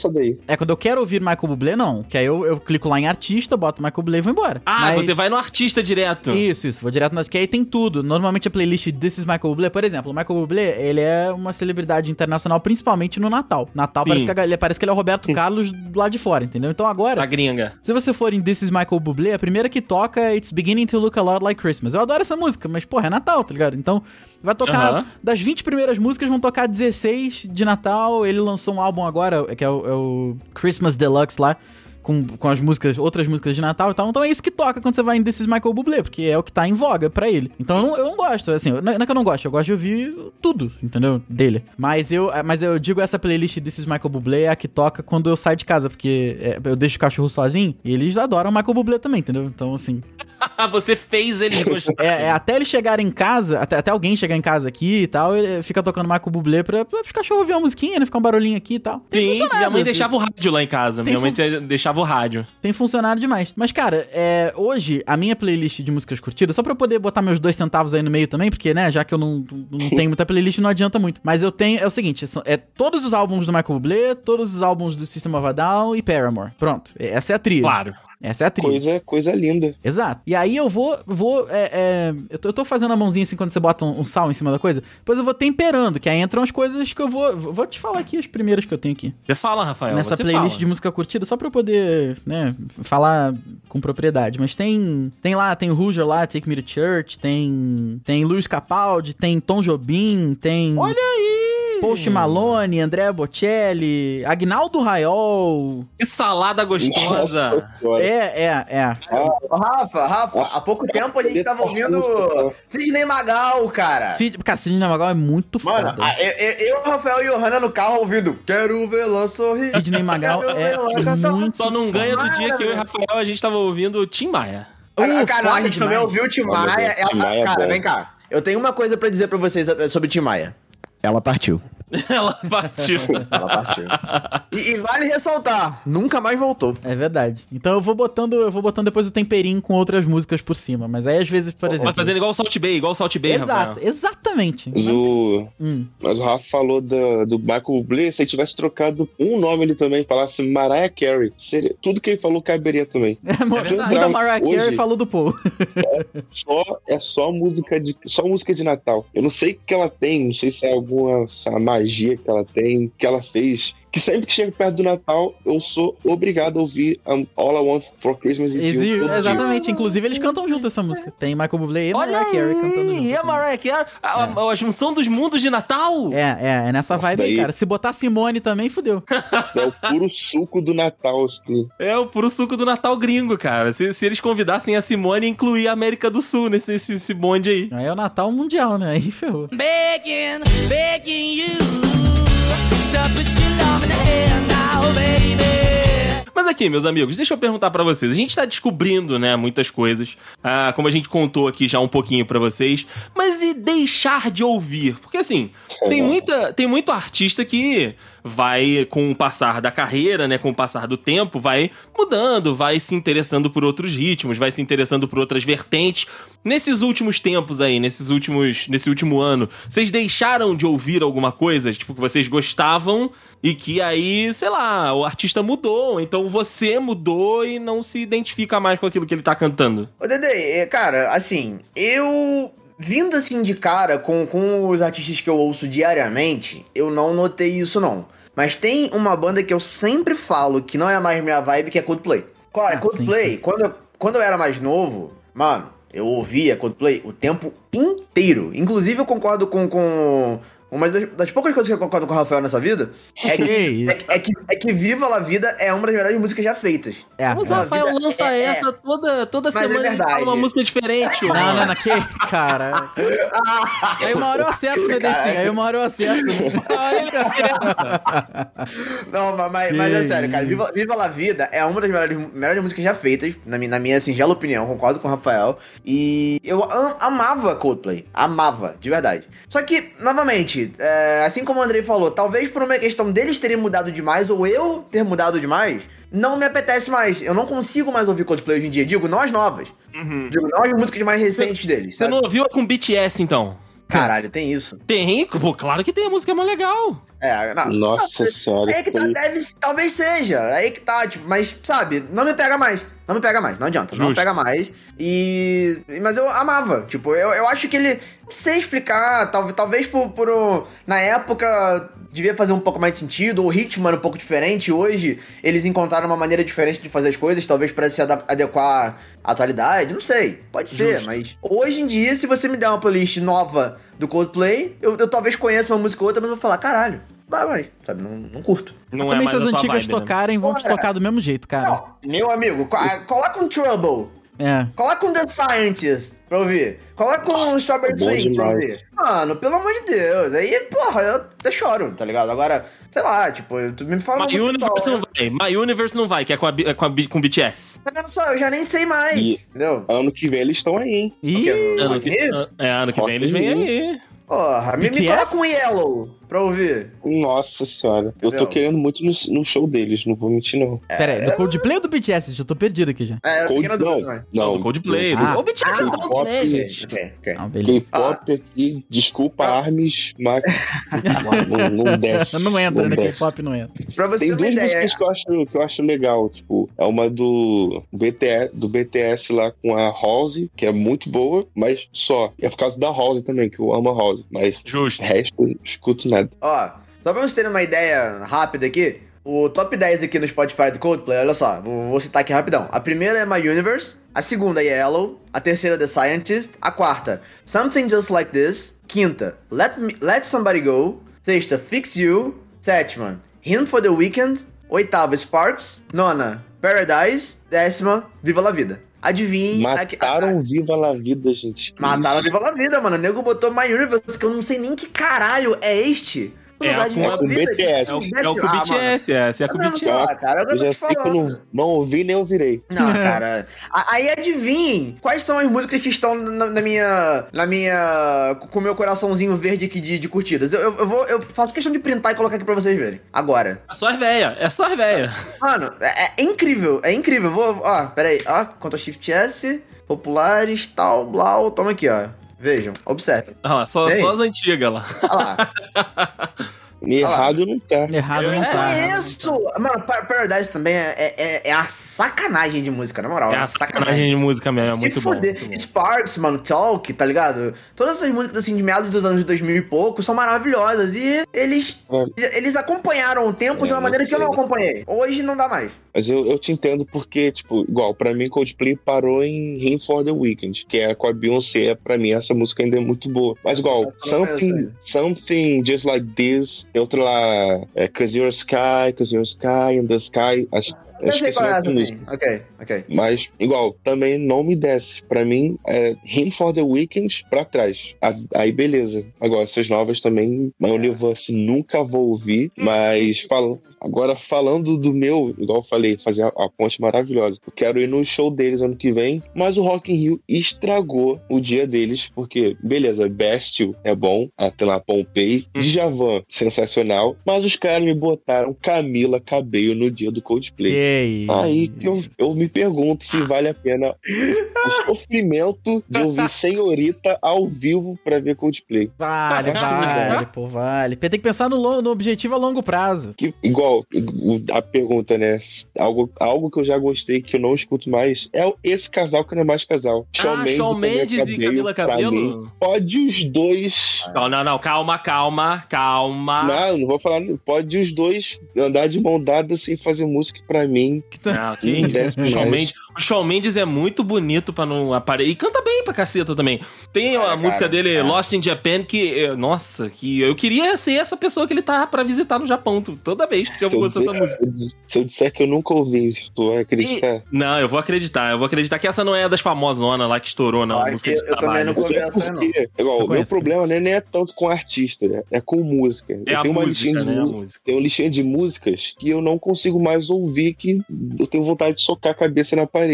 É, quando eu quero ouvir Michael Bublé, não. Que aí eu, eu clico lá em artista, boto Michael Bublé e vou embora. Ah, Mas- você vai no artista direto. Isso, isso. Vou direto na... Que aí tem tudo. Normalmente a playlist This is Michael Bublé, por exemplo, o Michael Bublé, ele é uma celebridade internacional, principalmente no Natal. Natal Sim. parece que, ele parece que ele é o Roberto [laughs] Carlos lado de fora, entendeu? Então agora, A gringa. se você for em This is Michael Bublé, a primeira que toca é It's Beginning to Look a Lot Like Christmas. Eu adoro essa música, mas, porra, é Natal, tá ligado? Então, vai tocar. Aham. Das 20 primeiras músicas, vão tocar 16 de Natal. Ele lançou um álbum agora, que é o, é o Christmas Deluxe lá. Com, com as músicas, outras músicas de Natal e tal. Então é isso que toca quando você vai em is Michael Bublé, porque é o que tá em voga pra ele. Então eu não, eu não gosto, assim, não é é que eu não gosto, eu gosto de ouvir tudo, entendeu? Dele. Mas eu, mas eu digo essa playlist is Michael Bublé é a que toca quando eu saio de casa, porque é, eu deixo o cachorro sozinho e eles adoram Michael Bublé também, entendeu? Então, assim, [laughs] você fez eles [laughs] gostarem. é, é até eles chegarem em casa, até, até alguém chegar em casa aqui e tal, ele fica tocando Michael Bublé pra, pra os cachorros ouvir uma musiquinha, né? Ficar um barulhinho aqui e tal. Tem Sim, funcionado. minha mãe deixava o rádio lá em casa. Tem Minha mãe fun- deixava o rádio. Tem funcionado demais. Mas, cara, é, hoje, a minha playlist de músicas curtidas, só pra eu poder botar meus dois centavos aí no meio também, porque, né, já que eu não, não tenho muita playlist, não adianta muito. Mas eu tenho, é o seguinte, são- é todos os álbuns do Michael Bublé, todos os álbuns do System of a Down e Paramore. Pronto, essa é a trilha. Claro. Essa é a trilha. Coisa, coisa linda. Exato. E aí eu vou, vou, é, é, eu, tô, eu tô fazendo a mãozinha assim quando você bota um, um sal em cima da coisa. Depois eu vou temperando, que aí entram as coisas que eu vou, vou te falar aqui as primeiras que eu tenho aqui. Você fala, Rafael. nessa você playlist fala. de música curtida, só pra eu poder, né, falar com propriedade. Mas tem, tem lá, tem o Hoosier lá, Take Me to Church, tem, tem Luiz Capaldi, tem Tom Jobim, tem Olha aí! Post Malone, André Bocelli, Agnaldo Raiol. Que salada gostosa! Nossa. É, é, é. Ô, Rafa, Rafa, há pouco tempo a gente tava ouvindo Sidney Magal, cara. Cid, cara, Sidney Magal é muito Mano, foda. a- eu, Rafael e Johanna no carro ouvindo Quero vê-la sorrir. Sidney Magal é muito Só não ganha do dia que eu e. Rafael a gente tava ouvindo o Tim Maia. Uh, cara, não, a gente também demais. ouviu o Tim Maia. Deus, Ela, Tim Maia é cara, vem cá. Eu tenho uma coisa pra dizer pra vocês sobre o Tim Maia. Ela partiu. [laughs] Ela partiu. Ela partiu. e, e vale ressaltar, nunca mais voltou. É verdade. Então eu vou botando, eu vou botando depois o temperinho com outras músicas por cima. Mas aí às vezes, por Vai exemplo. fazendo igual o Salt Bay, igual o Salt Bay, Exato, Rafael. exatamente. Mas o, Hum. mas o Rafa falou da- do Michael Bublé, se ele tivesse trocado um nome ele também, falasse Mariah Carey, seria, tudo que ele falou caberia também. [laughs] É, muita Mariah Carey Hoje- falou do Paul. Só, é só música de só música de Natal. Eu não sei o que ela tem, não sei se é alguma se é uma magia que ela tem, que ela fez, que sempre que chega perto do Natal, eu sou obrigado a ouvir um, All I Want for Christmas is You. Exi- dia. Exatamente, inclusive eles cantam junto essa música. Tem Michael Bublé e Mariah Carey cantando junto. E a essa Mariah Carey, a, a- a junção dos mundos de Natal. É, é, é nessa Nossa, vibe aí, daí- cara. Se botar Simone também, fudeu. Isso é o puro suco do Natal. assim. É o puro suco do Natal gringo, cara. Se, se eles convidassem a Simone incluir a América do Sul nesse, nesse, esse bonde aí. Aí é o Natal Mundial, né? Aí ferrou. begging, begging you Mas aqui, meus amigos, deixa eu perguntar pra vocês. A gente tá descobrindo, né, muitas coisas, ah, como a gente contou aqui já um pouquinho pra vocês, mas e deixar de ouvir? Porque assim, tem muita, tem muito artista que vai com o passar da carreira, né, com o passar do tempo, vai mudando, vai se interessando por outros ritmos, vai se interessando por outras vertentes. Nesses últimos tempos aí, nesses últimos, nesse último ano, vocês deixaram de ouvir alguma coisa, tipo que vocês gostavam e que aí, sei lá, o artista mudou, então você mudou e não se identifica mais com aquilo que ele tá cantando. Ô, Dede, é, cara, assim, eu. Vindo assim de cara com, com os artistas que eu ouço diariamente, eu não notei isso não. Mas tem uma banda que eu sempre falo que não é mais minha vibe, que é Coldplay. Cara, Ah, Coldplay, sim, sim. Quando, eu, quando eu era mais novo, mano, eu ouvia Coldplay o tempo inteiro. Inclusive, eu concordo com. com uma das, das poucas coisas que eu concordo com o Rafael nessa vida é Que [laughs] é, que- é que, é que Viva la Vida é uma das melhores músicas já feitas. É, Mas é. o Rafael vida lança é- é- essa toda, toda Mas é semana ele fala uma música diferente. Não, não, não, que cara. [laughs] Aí uma hora eu acerto, meu DC. Aí uma hora eu acerto. Uma hora ele acerta. Não, ma- mas, mas é sério, cara. Viva, Viva la Vida é uma das melhores, melhores músicas já feitas, na minha, na minha singela opinião, concordo com o Rafael. E eu am- amava Coldplay. Amava, de verdade. Só que, novamente, é, assim como o Andrei falou, talvez por uma questão deles terem mudado demais, ou eu ter mudado demais, não me apetece mais. Eu não consigo mais ouvir Coldplay hoje em dia. Digo, nós novas. Digo, nós músicas mais recentes deles. Você sabe? não ouviu a com BTS, então? Caralho, tem isso. Tem, pô, claro que tem, a música é mó legal. É, não, Nossa senhora. Aí que tá, deve, talvez seja. Aí que tá, tipo, mas, sabe, não me pega mais. Não me pega mais, não adianta, não Justo. pega mais. E. Mas eu amava. Tipo, eu, eu acho que ele. Não sei explicar, talvez, talvez por, por um- Na época devia fazer um pouco mais de sentido, o ritmo era um pouco diferente. Hoje eles encontraram uma maneira diferente de fazer as coisas, talvez para se adequar à atualidade. Não sei, pode ser, Justo. mas hoje em dia, se você me der uma playlist nova do Coldplay, eu, eu talvez conheça uma música ou outra, mas eu vou falar, caralho. Vai, vai, sabe? Não, não curto. Não Também é se as antigas vibe, né? tocarem, vão te tocar do mesmo jeito, cara. Não, meu amigo, ah, coloca um Trouble. É. Coloca um The Scientist pra ouvir. Coloca um Strawberry Swing pra ouvir. Mano, pelo amor de Deus. Aí, porra, eu até choro, tá ligado? Agora, sei lá, tipo, tu me fala My Universe não vai. My Universe não vai, que é com, a, é com, a, com BTS. Tá vendo só? Eu já nem sei mais. E- Entendeu? Ano que vem eles estão aí, hein? Ih, Ano que, é, ano que vem eles vêm aí. Porra, me, me BTS? coloca um Yellow pra ouvir. Nossa senhora. Eu tô Entendeu? querendo muito no, no show deles, não vou mentir, não. pera aí, do Coldplay ou do BTS? Já tô perdido aqui já. É, eu Cold- não. Não, não. do Coldplay. Ah. do- O BTS é Ah, bom pop, também, gente. Ok, ok. Não, beleza. K-pop aqui, desculpa, Ah. Armes, mas não, não desce. Não entra, né? desce. K-pop não entra. Pra você Tem duas ideia. músicas que eu, acho, que eu acho legal, tipo, é uma do BTS, do BTS lá com a Halsey, que é muito boa, mas só. É por causa da Halsey também, que eu amo a Halsey, mas Justo. o resto eu não escuto nada. Ó, só pra vocês terem uma ideia rápida aqui, o top 10 aqui no Spotify do Coldplay, olha só, vou, vou citar aqui rapidão. A primeira é My Universe, a segunda é Yellow, a terceira é The Scientist, a quarta, Something Just Like This, quinta, Let, Me, Let Somebody Go, sexta, Fix You, sétima, Hymn for the Weekend, oitava, Sparks, nona, Paradise, décima, Viva la Vida. Adivinhe... a que- Mataram Viva la Vida, gente. Mataram a Viva la Vida, mano. O nego botou My Universe, que eu não sei nem que caralho é este. No É com- é Vida, BTS. É o, é o. BTS, é. Se é com o BTS. cara? É o que Eu eu já que eu falando. não, ouvi nem ouvirei. Não, [laughs] cara. A- Aí adivinhe quais são as músicas que estão na, na minha. Na minha. Com o meu coraçãozinho verde aqui de, de curtidas. Eu, eu, eu vou, eu faço questão de printar e colocar aqui pra vocês verem. Agora. É só as véia, é só as véia. Mano, é, é incrível, é incrível. Vou. Ó, pera aí. Ó, Ctrl Shift S, populares, tal, blau. Toma aqui, ó. Vejam, observem. Olha lá, só, só as antigas lá. Olha lá. [laughs] Errado não tá. Errado não É, tá. É isso! Mano, Pa- Paradise também é, é, é, é a sacanagem de música, na moral. É a sacanagem de música mesmo, é muito bom, foder. muito bom. Sparks, mano, Talk, tá ligado? Todas essas músicas, assim, de meados dos anos 2000 e pouco, são maravilhosas. E eles, eles acompanharam o tempo É, de uma maneira que eu não acompanhei. Hoje não dá mais. Mas eu, eu te entendo porque, tipo, igual, pra mim Coldplay parou em Him for the Weekend, que é com a Beyoncé. Pra mim essa música ainda é muito boa. Mas igual. Something, something Just Like This, tem outra lá, é, Cause You're Sky, Cause You're Sky in the Sky. Acho, Eu acho que qual é é assim. Ok, ok. Mas, igual, também não me desce. Pra mim, é Him for the Weekend pra trás. Aí, beleza. Agora, essas novas também, My Universe nunca vou ouvir. Mas, falam, agora falando do meu, igual eu falei, fazer a, a ponte maravilhosa. Eu quero ir no show deles ano que vem. Mas o Rock in Rio estragou o dia deles. Porque, beleza, Bastille é bom. Tem lá Pompei. Djavan, sensacional. Mas os caras me botaram Camila Cabello no dia do Coldplay. Ei. Aí que eu, eu me pergunto se vale a pena o sofrimento de ouvir Senhorita ao vivo pra ver Coldplay. Vale, vale, pô, vale. Tem que pensar no, no objetivo a longo prazo. Que, igual a pergunta, né? Algo, algo que eu já gostei que eu não escuto mais é esse casal que não é mais casal. Ah, Shawn Mendes e Camila pra Cabello? mim, pode os dois. Não, não, não, calma, calma, calma. Não, não vou falar. Pode os dois andar de mão dada sem fazer música pra mim. Não, que Não o, Shawn. Mendes, o Shawn Mendes é muito bonito pra não aparecer. E canta bem pra caceta também. Tem a cara, música dele, é. Lost in Japan, que, eh, nossa, que eu queria ser essa pessoa que ele tá pra visitar no Japão toda vez que eu ouço essa música. se eu disser que eu nunca ouvi, tu vai acreditar? Não, eu vou acreditar, eu vou acreditar que essa não é das famosonas lá que estourou na Ah, música que de eu também não ouvi essa, não. igual, o meu problema né, nem é tanto com artista, né, é com música. É eu a tenho uma música, né? Mu- música. tem uma listinha de músicas que eu não consigo mais ouvir, que eu tenho vontade de socar a cabeça na parede.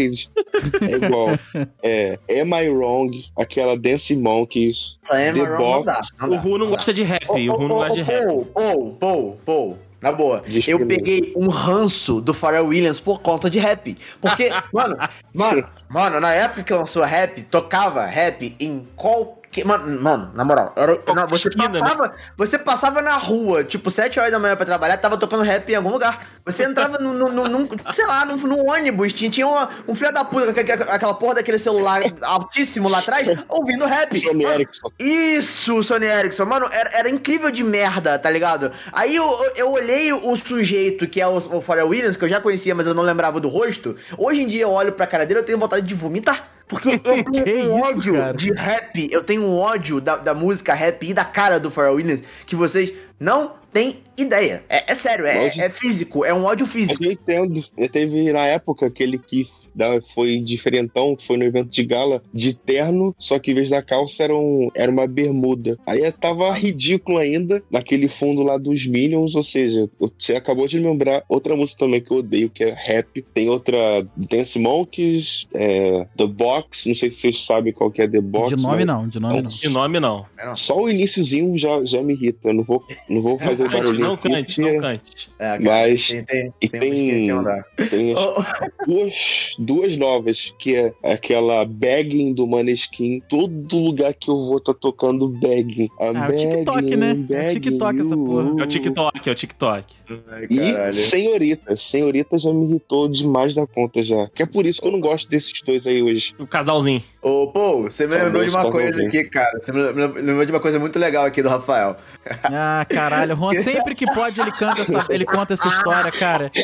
É igual. [laughs] é, Am I Wrong? Aquela Dance Monkeys. Essa é The não dá. Não O dá. Ru não gosta de rap, o Ru não gosta de rap. Pô, pô, pô, pô. Na boa, Diz eu não. peguei um ranço do Pharrell Williams por conta de rap. Porque, [laughs] mano, mano, mano, na época que lançou rap, tocava rap em qualquer. Mano, mano, na moral, era, não, você, esquina, né? passava, você passava na rua, tipo, 7 horas da manhã pra trabalhar, tava tocando rap em algum lugar. Você entrava no, no, no- num, sei lá, num, num ônibus, tinha, tinha uma- um filho da puta, aquela porra daquele celular altíssimo lá atrás, ouvindo rap. Sony Mano, Ericsson. isso, Sony Ericsson. Mano, era, era incrível de merda, tá ligado? Aí eu, eu- olhei o sujeito, que é o, o Pharrell Williams, que eu já conhecia, mas eu não lembrava do rosto. Hoje em dia eu olho pra cara dele e eu tenho vontade de vomitar. Porque eu [laughs] tenho Que um isso, ódio cara? de rap, eu tenho um ódio da, da música rap e da cara do Pharrell Williams que vocês não têm ideia. É, é sério, é, é físico, é um ódio físico. eu entendo. Eu teve na época aquele que da- foi diferentão, que foi no evento de gala, de terno, só que em vez da calça era, um- era uma bermuda. Aí tava ridículo ainda, naquele fundo lá dos Minions, ou seja, você acabou de lembrar outra música também que eu odeio, que é rap. Tem outra, Dance Monkeys, é, The Box, não sei se vocês sabem qual que é The Box. De nome mas não, de nome não. De nome não. Só o iniciozinho já, já me irrita. Eu não vou, não vou fazer [laughs] barulhinho. Não cante, não cante. É, cara, Mas- tem, tem, e tem, tem-. Tem as Ô, duas, duas novas, que é aquela Bagging do Maneskin. Todo lugar que eu vou tá tocando Bagging. I'm Ah, é o TikTok, begging, né? É o begging TikTok essa you. porra. É o TikTok, é o TikTok. Ai, E. Senhorita. Senhorita já me irritou demais da conta já. Que é por isso que eu não gosto desses dois aí hoje. O casalzinho. Ô, pô, você me Só lembrou de uma casalzinhos. coisa aqui, cara. Você me lembrou de uma coisa muito legal aqui do Rafael. Ah, caralho. Juan, [laughs] sempre que pode, ele canta essa, ele conta essa história, cara. [laughs]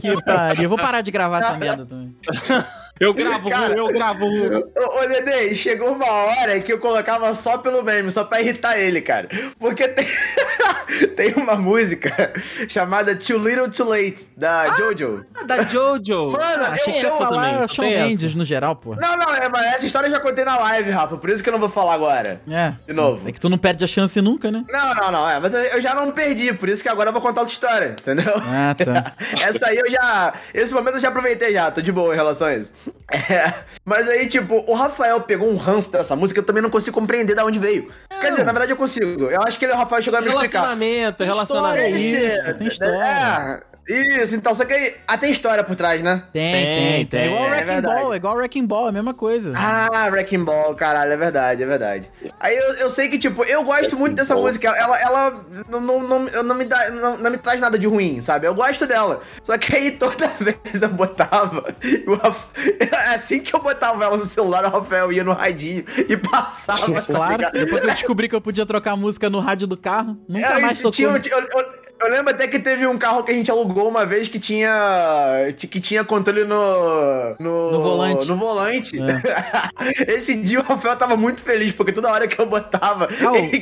Que pariu. Eu vou parar de gravar essa merda também. [laughs] Eu gravo, Cara, eu gravo. Ô, ô Dedê, chegou uma hora que eu colocava só pelo meme, só pra irritar ele, cara. Porque tem, [laughs] tem uma música chamada Too Little Too Late, da Jojo. [laughs] Da Jojo. Mano, Ah, eu essa falar Shawn essa. Mendes no geral, pô. Não, não, é, mas essa história eu já contei na live, Rafa, por isso que eu não vou falar agora. É. De novo. É que tu não perde a chance nunca, né? Não, não, não, é, mas eu, eu já não perdi, por isso que agora eu vou contar outra história, entendeu? Ah, tá. [laughs] Essa aí eu já. Esse momento eu já aproveitei já, tô de boa em relação a isso. [laughs] É, mas aí, tipo, o Rafael pegou um ranço dessa música, eu também não consigo compreender de onde veio. Quer dizer, na verdade eu consigo. Eu acho que ele, o Rafael chegou a me explicar. Relacionamento, relacionamento. Deve isso, tem história. É, Isso, então, só que aí, ah, tem história por trás, né? Tem, Tem, tem, tem. É igual É Wrecking verdade. Ball, é igual Wrecking Ball, é a mesma coisa. Ah, Wrecking Ball, caralho, é verdade, é verdade. Aí eu, eu sei que, tipo, eu gosto muito dessa Ball. música. Ela, ela não, não, não, não me dá, não, não me traz nada de ruim, sabe? Eu gosto dela. Só que aí toda [laughs] vez eu botava. o Raf- [laughs] Assim que eu botava ela no celular, o Rafael ia no radinho e passava. tá Claro, ligado? depois que eu descobri que eu podia trocar a música no rádio do carro, nunca Aí mais tocou. tinha, eu, eu- eu lembro até que teve um carro que a gente alugou uma vez que tinha. que tinha controle no. No, No volante. No volante. É. [laughs] Esse dia o Rafael tava muito feliz, porque toda hora que eu botava, Ah, o- ele,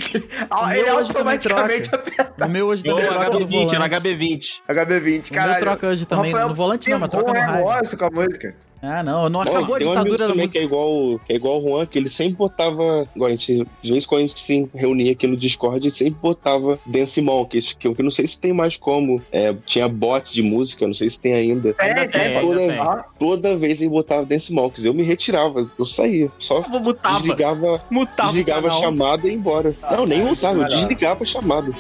o ele automaticamente apertava. O meu hoje também troca no HB20, era volante. HB20. HB20, O caralho. meu troca hoje O também, Rafael no volante não, mas troca no rádio. negócio com a música. Ah, não, não Não, acabou a tem um amigo ditadura da também música. que é igual, que é igual o Juan, que ele sempre botava. Igual a gente, de vez em quando a gente se reunia aqui no Discord e sempre botava Dance Monkeys, que eu não sei se tem mais como. É, tinha bot de música, eu não sei se tem ainda. Ainda É, tem, tem, ainda toda, tem. Aham. toda vez ele botava Dance Monkeys. Eu me retirava, eu saía. Só Eu mutava. desligava, Mutava desligava a chamada e ia embora. não, nem cara, mutava, eu desligava a chamada.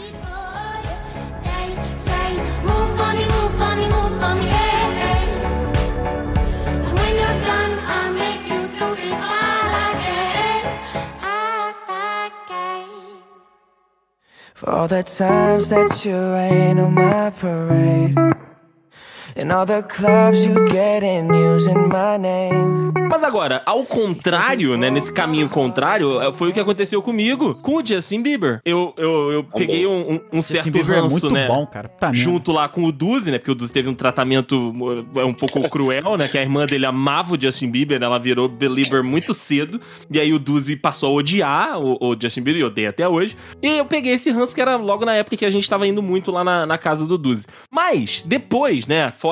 Move for me, move for me, move for me, For all the times that you rain on my parade. Mas agora, ao contrário, né? Nesse caminho contrário, eh, foi o que aconteceu comigo com o Justin Bieber. Eu, eu, eu peguei um, um- certo Justin Bieber é ranço, muito né? bom, merda. Junto lá com o Duzi, né? Porque o Duzi teve um tratamento uh, um pouco cruel, né? Que a irmã dele amava o Justin Bieber, né, ela virou belieber muito cedo. E aí o Duzi passou a odiar o, o Justin Bieber, e odeia até hoje. E aí eu peguei esse ranço, porque era logo na época que a gente tava indo muito lá na, na casa do Duzi. Mas, depois, né? Fora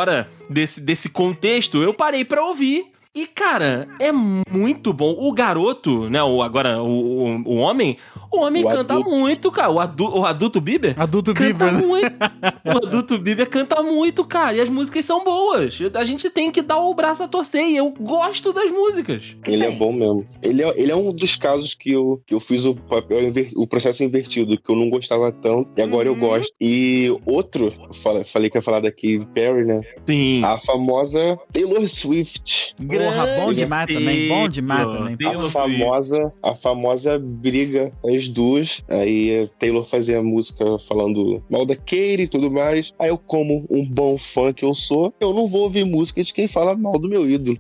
desse, desse contexto, eu parei pra ouvir. E, cara, é muito bom. O garoto, né? O, agora, o, o, o homem, o homem O canta adulto. muito, cara. O, adu, o adulto Bieber Adulto canta Bieber, né? muito. O adulto Bieber canta muito, cara. E as músicas são boas. A gente tem que dar o braço a torcer. E eu gosto das músicas. Ele é bom mesmo. Ele é, ele é um dos casos que eu, que eu fiz o papel, inver- o processo invertido, que eu não gostava tanto, e agora Uhum. eu gosto. E outro, eu falei, falei que ia falar daqui Perry, né? Sim. A famosa Taylor Swift. Porra, bom demais também, bom demais Taylor, também. Taylor A Swift. famosa, a famosa briga, as duas. Aí Taylor fazia música falando mal da Katie e tudo mais. Aí eu, como um bom fã que eu sou, eu não vou ouvir música de quem fala mal do meu ídolo.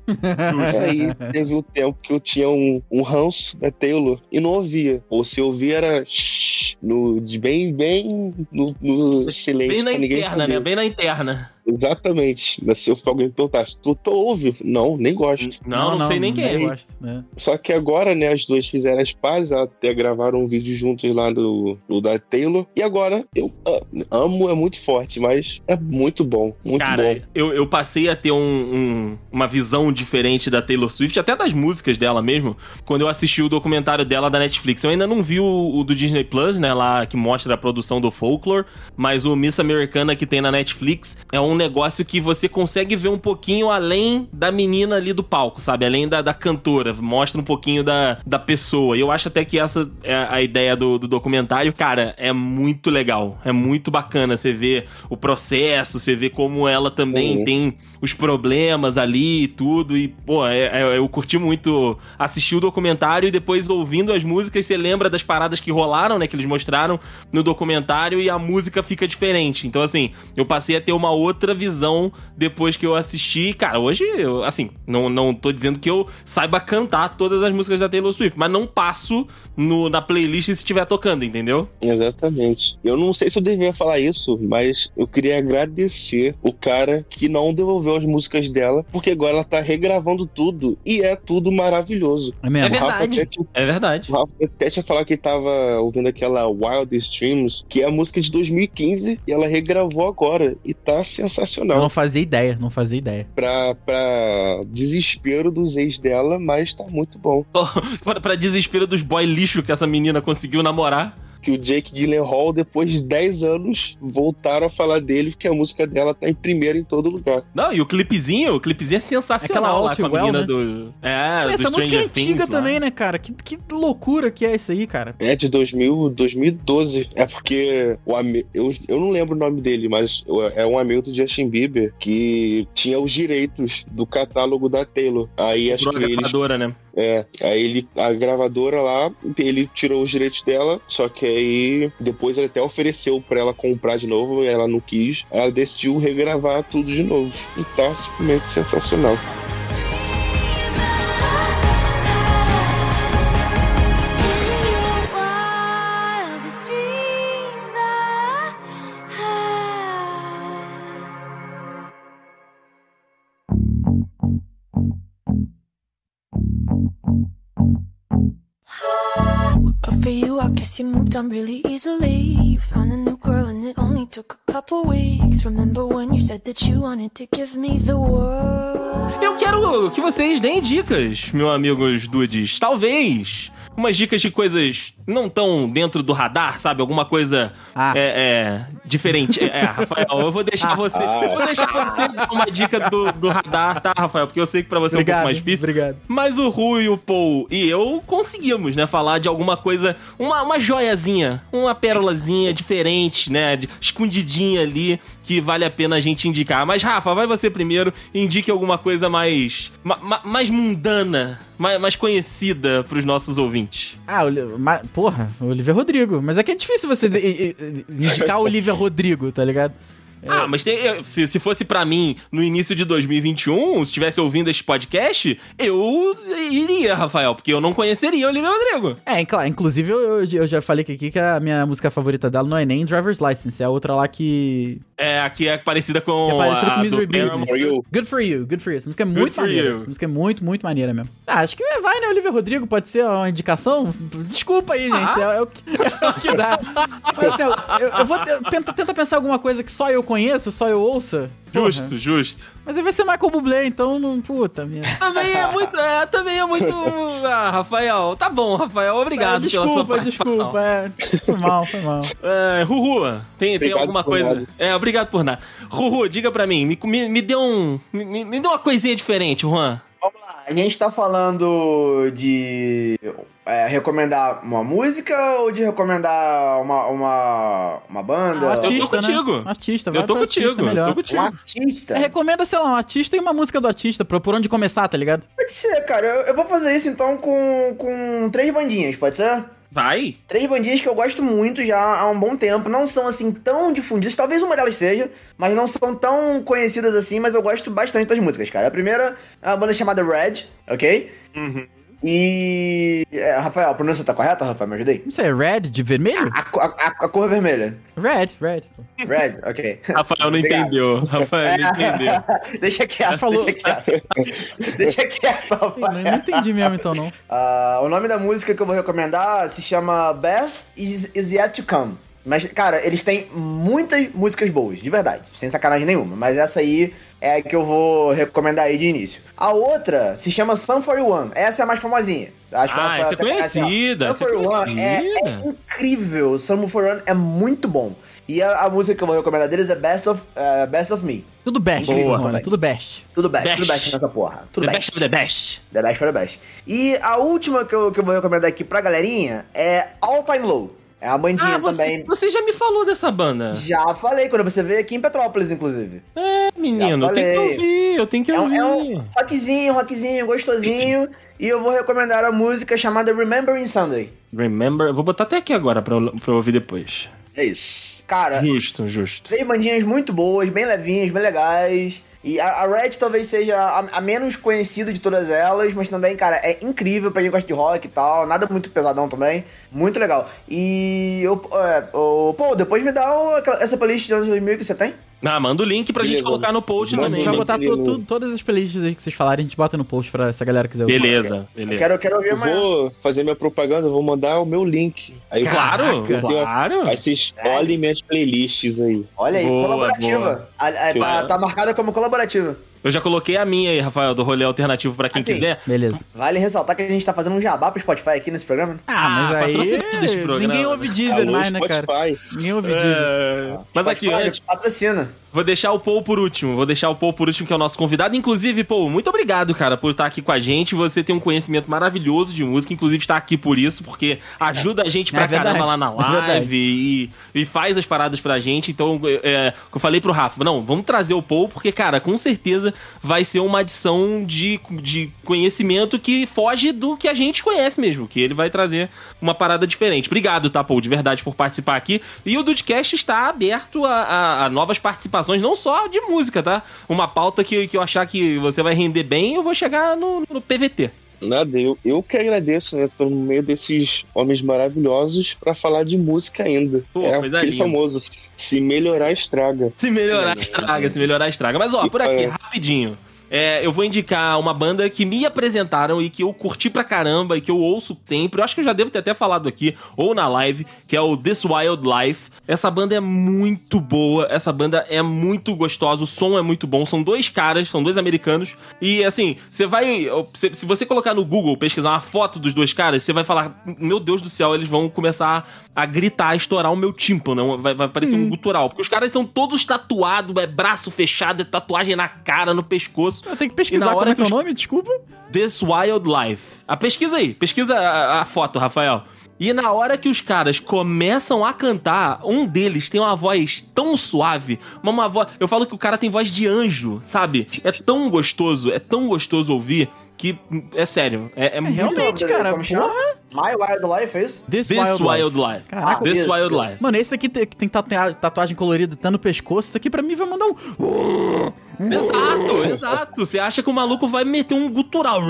Aí teve um tempo que eu tinha um, um ranço da Taylor e não ouvia. Ou se ouvia era shh, no, de bem, bem no, no silêncio. Bem na interna, né? Bem na interna. Exatamente. Mas se alguém me perguntasse, tu, tu ouve? Não, nem gosto. Não, não, sei nem quem é. gosto, né? Só que agora, né, as duas fizeram as pazes, até gravaram um vídeo juntos lá no, no da Taylor. E agora, eu amo, é muito forte, mas é muito bom, muito Cara, bom. eu, eu passei a ter um- um- uma visão diferente da Taylor Swift, até das músicas dela mesmo, quando eu assisti o documentário dela da Netflix. Eu ainda não vi o, o do Disney Plus, né, lá que mostra a produção do Folklore, mas o Miss Americana que tem na Netflix é um negócio que você consegue ver um pouquinho além da menina ali do palco, sabe? Além da, da cantora, mostra um pouquinho da, da pessoa. E eu acho até que essa é a ideia do, do documentário. Cara, é muito legal, é muito bacana você ver o processo, você ver como ela também Uhum. tem os problemas ali e tudo. E, pô, é- é- eu curti muito assistir o documentário e depois ouvindo as músicas, você lembra das paradas que rolaram, né? Que eles mostraram no documentário e a música fica diferente. Então, assim, eu passei a ter uma outra visão depois que eu assisti. Cara, hoje, eu, assim, não, não tô dizendo que eu saiba cantar todas as músicas da Taylor Swift, mas não passo no, na playlist se estiver tocando, entendeu? Exatamente. Eu não sei se eu devia falar isso, mas eu queria agradecer o cara que não devolveu as músicas dela, porque agora ela tá regravando tudo e é tudo maravilhoso. É mesmo. É verdade. É verdade. O Rafa até tinha falado que tava ouvindo aquela Wild Streams, que é a música de 2015, e ela regravou agora. E tá Eu sensacional. não fazia ideia, não fazia ideia. Pra, pra desespero dos ex dela, mas tá muito bom. [laughs] pra, pra desespero dos boy lixo que essa menina conseguiu namorar. Que o Jake Gyllenhaal, depois de 10 anos, voltaram a falar dele, porque a música dela tá em primeiro em todo lugar. Não, e o clipezinho, o clipezinho é sensacional Aquela lá com a Well, menina né? do. É, do Essa música é Stranger antiga Things. lá. também, né, cara? Que, que loucura que é isso aí, cara. É de 2000, 2012. É porque o eu, eu não lembro o nome dele, mas é um amigo do Justin Bieber que tinha os direitos do catálogo da Taylor. Aí acho que a eles né? É, aí ele, a gravadora lá, ele tirou os direitos dela, só que aí depois ele até ofereceu pra ela comprar de novo, ela não quis. Ela decidiu regravar tudo de novo. E tá simplesmente sensacional. Guess you moved on really easily. You found a new girl and it only took a couple weeks. Remember when you said that you wanted to give me the world? Eu quero que vocês deem dicas, meus amigos dudes. Talvez umas dicas de coisas não tão dentro do radar, sabe? Alguma coisa Ah. é, é, diferente. É, é, Rafael, eu vou deixar Ah. você. Eu vou deixar você dar uma dica do, do radar, tá, Rafael? Porque eu sei que pra você é um pouco mais difícil. Obrigado. Mas o Rui, o Paul e eu conseguimos, né, falar de alguma coisa, uma, uma joiazinha, uma pérolazinha diferente, né, de- escondidinha ali, que vale a pena a gente indicar. Mas, Rafa, vai você primeiro indique alguma coisa mais, ma- ma- mais mundana, mais, mais conhecida pros nossos ouvintes. Ah, Oli- ma- porra, Olivia Rodrigo. Mas é que é difícil você indicar [laughs] Olivia Rodrigo, tá ligado? Ah, mas tem- se, se fosse pra mim no início de 2021, se estivesse ouvindo este podcast, eu iria, Rafael, porque eu não conheceria o Olivia Rodrigo. É, claro, inclusive eu, eu- eu já falei aqui que a minha música favorita dela não é nem Driver's License, é a outra lá que. É, aqui é parecida com. É parecida a com Misery do Business. For. Good for you, good for you. Essa música é Good muito maneira. you. Essa música é muito, muito maneira mesmo. Ah, acho que vai, né, Olivia Rodrigo? Pode ser uma indicação? Desculpa aí, Ah. gente. É, é o que, [laughs] é o que dá. Mas assim, eu, eu vou tenta, tenta pensar alguma coisa que só eu conheça, só eu ouça. Porra. Justo, justo. Mas aí vai ser Michael Bublé, então não. Puta minha. [laughs] Também é muito. É, também é muito. Ah, Rafael. Tá bom, Rafael. Obrigado Ah, pela sua desculpa, participação. desculpa. É, foi mal, foi mal. É, Ruhu, tem, tem alguma coisa? nada. É, obrigado por nada. Ruhu, diga pra mim, me, me, me dê um. Me, me dê uma coisinha diferente, Juan. A gente tá falando de é, recomendar uma música ou de recomendar uma, uma, uma banda? Ah, artista, Eu tô contigo. Né? Artista, Eu vai tô pra contigo, artista, eu melhor. tô Um contigo. artista? É, recomenda, sei lá, um artista e uma música do artista, pra por onde começar, tá ligado? Pode ser, cara. Eu, eu vou fazer isso então com, com três bandinhas, pode ser? Vai. Três bandinhas que eu gosto muito já há um bom tempo. Não são assim tão difundidas. Talvez uma delas seja, mas não são tão conhecidas assim. Mas eu gosto bastante das músicas, cara. A primeira é uma banda chamada Red, ok? E. é, Rafael, a pronúncia tá correta, Rafael? Me ajudei? Não sei, é red de vermelho? A, a, a- a cor vermelha. Red, red. Red, ok. Rafael não [laughs] entendeu. Rafael não entendeu. [laughs] deixa quieto, Falou. deixa quieto. [laughs] deixa quieto, Rafael. não entendi mesmo então, não. Ah, o nome da música que eu vou recomendar se chama Best Is, Is Yet to Come. Mas, cara, eles têm muitas músicas boas, de verdade, sem sacanagem nenhuma. Mas essa aí é a que eu vou recomendar aí de início. A outra se chama Sun 41. Essa é a mais famosinha. Acho que Ah, ela essa é conhecida, Sun essa é 41 é, é conhecida. incrível. Sun 41 é muito bom. E a, a música que eu vou recomendar deles é Best of, eh, Best of Me. Tudo best, Boa, também. tudo best. Tudo best, Best. tudo best nessa porra. Tudo the best. best of the best. The Best for the Best. E a última que eu, que eu vou recomendar aqui pra galerinha é All Time Low. É uma bandinha Ah, você, também. você já me falou dessa banda. Já falei, quando você veio aqui em Petrópolis, inclusive. É, menino, eu tenho que ouvir, eu tenho que É ouvir. é um rockzinho, rockzinho, gostosinho. e eu vou recomendar a música chamada Remembering Sunday. Remember, vou botar até aqui agora pra, eu- pra eu ouvir depois. É isso. Cara, Justo, justo. três bandinhas muito boas, bem levinhas, bem legais. E a, Red talvez seja a, a menos conhecida de todas elas, mas também, cara, é incrível pra quem gosta de rock e tal. Nada muito pesadão também. Muito legal. E eu. É, ô, pô, depois me dá o- essa playlist de anos 2000 que você tem? Ah, manda o link pra gente Beleza. colocar no post Manda A também. gente vai botar tu- tu- todas as playlists aí que vocês falarem, a gente bota no post pra essa galera quiser ouvir. Beleza, Eu beleza. quero, eu quero ouvir Eu mais. vou fazer minha propaganda, eu vou mandar o meu link. Aí Claro, eu claro. Aí vocês olhem minhas playlists aí. Olha aí, Boa, colaborativa. boa. A- a- tá, tá marcada como colaborativa. Eu já coloquei a minha aí, Rafael, do rolê alternativo pra quem Assim, quiser. Beleza. Vale ressaltar que a gente tá fazendo um jabá pro Spotify aqui nesse programa. né? Ah, mas Ah, aí. patrocinado esse programa, Ninguém né? ouve Deezer Alô, mais, né, cara? Spotify. Ninguém ouve Deezer. É, Mas aqui, Spotify antes, Patrocina. Vou deixar o Paul por último. Vou deixar o Paul por último, que é o nosso convidado. Inclusive, Paul, muito obrigado, cara, por estar aqui com a gente. Você tem um conhecimento maravilhoso de música. Inclusive, está aqui por isso, porque ajuda a gente pra É caramba lá na É live e, e faz as paradas pra gente. Então, é, eu falei pro Rafa, não, vamos trazer o Paul, porque, cara, com certeza vai ser uma adição de, de conhecimento que foge do que a gente conhece mesmo, que ele vai trazer uma parada diferente. Obrigado, tá, Paul, de verdade, por participar aqui. E o Dudcast está aberto a, a- a novas participações, não só de música, tá? Uma pauta que, que eu achar que você vai render bem, eu vou chegar no, no PVT. Nada, eu, eu que agradeço, né? Tô no meio desses homens maravilhosos pra falar de música ainda. Pô, é aquele linda. famoso, se- melhorar, estraga. Se melhorar, estraga, se melhorar, estraga. Mas, ó, por aqui, rapidinho. É, eu vou indicar uma banda que me apresentaram e que eu curti pra caramba e que eu ouço sempre. Eu acho que eu já devo ter até falado aqui, ou na live, que é o This Wild Life. Essa banda é muito boa, essa banda é muito gostosa, o som é muito bom. São dois caras, são dois americanos. E assim, você vai. Se você colocar no Google, pesquisar uma foto dos dois caras, você vai falar: Meu Deus do céu, eles vão começar a gritar, a estourar o meu tímpano. Vai, vai parecer um gutural. Porque os caras são todos tatuados, é braço fechado, é tatuagem na cara, no pescoço. Eu tenho que E pesquisar na como hora é que é o nome, desculpa. This Wild Life. A pesquisa aí, pesquisa a, a foto, Rafael. E na hora que os caras começam a cantar, um deles tem uma voz tão suave, uma, uma voz. Eu falo que o cara tem voz de anjo, sabe? É tão gostoso, é tão gostoso ouvir que é sério, é, é muito realmente, Como cara, chama? porra. My Wild Life, é isso? This, This Wild, Wild, Life. Life. Caraca, This Deus, Wild Deus. Life. Mano, esse aqui tem- que tem tatua- tatuagem colorida, tá no pescoço. Isso aqui pra mim vai mandar um. Exato, exato. Você acha que o maluco vai meter um gutural.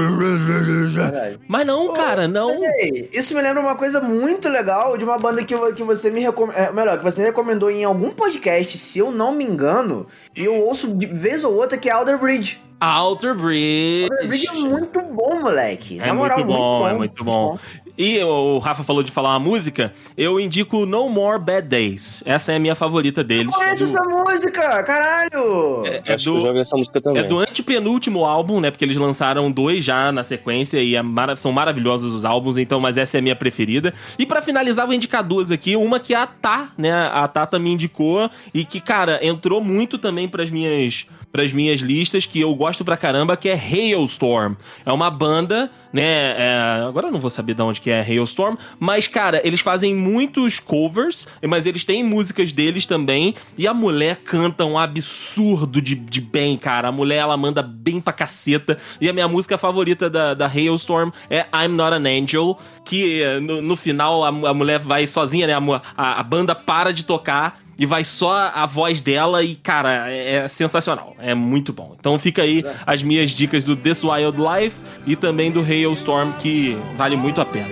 Mas não, cara, não. Ei, isso me lembra uma coisa muito legal de uma banda que, que você me recomendou. melhor, que você recomendou em algum podcast, se eu não me engano, e eu ouço de vez ou outra, que é Alder Bridge. Alter Bridge. Alder Bridge é muito bom, moleque. É Na moral, muito bom, é muito bom. E o Rafa falou de falar uma música, eu indico No More Bad Days. Essa é a minha favorita deles. Conhece É do- essa música, caralho! É Acho que eu já do, ouvi essa música também. é do antepenúltimo álbum, né? Porque eles lançaram dois já na sequência e é mara- são maravilhosos os álbuns, então, mas essa é a minha preferida. E pra finalizar, vou indicar duas aqui. Uma que é a Tá, né? A Tata me indicou e que, cara, entrou muito também pras minhas, pras minhas listas, que eu gosto pra caramba, que é Hailstorm. É uma banda, né? é, agora eu não vou saber de onde que é Hailstorm, mas, cara, eles fazem muitos covers, mas eles têm músicas deles também. E a mulher canta um absurdo de, de bem, cara. A mulher, ela manda bem pra caceta. E a minha música favorita da, da Hailstorm é I'm Not an Angel, que eh, no, no final a, a mulher vai sozinha, né? A, a, a banda para de tocar. E vai só a voz dela e, cara, é é sensacional. É muito bom. Então fica aí as minhas dicas do This Wild Life e também do Hailstorm, que vale muito a pena.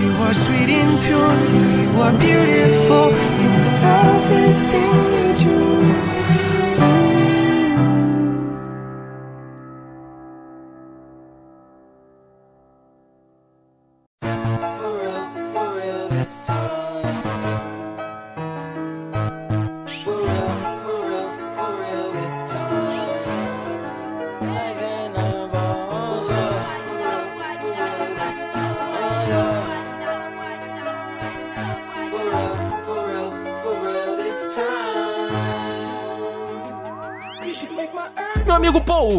You are sweet and pure, you are beautiful in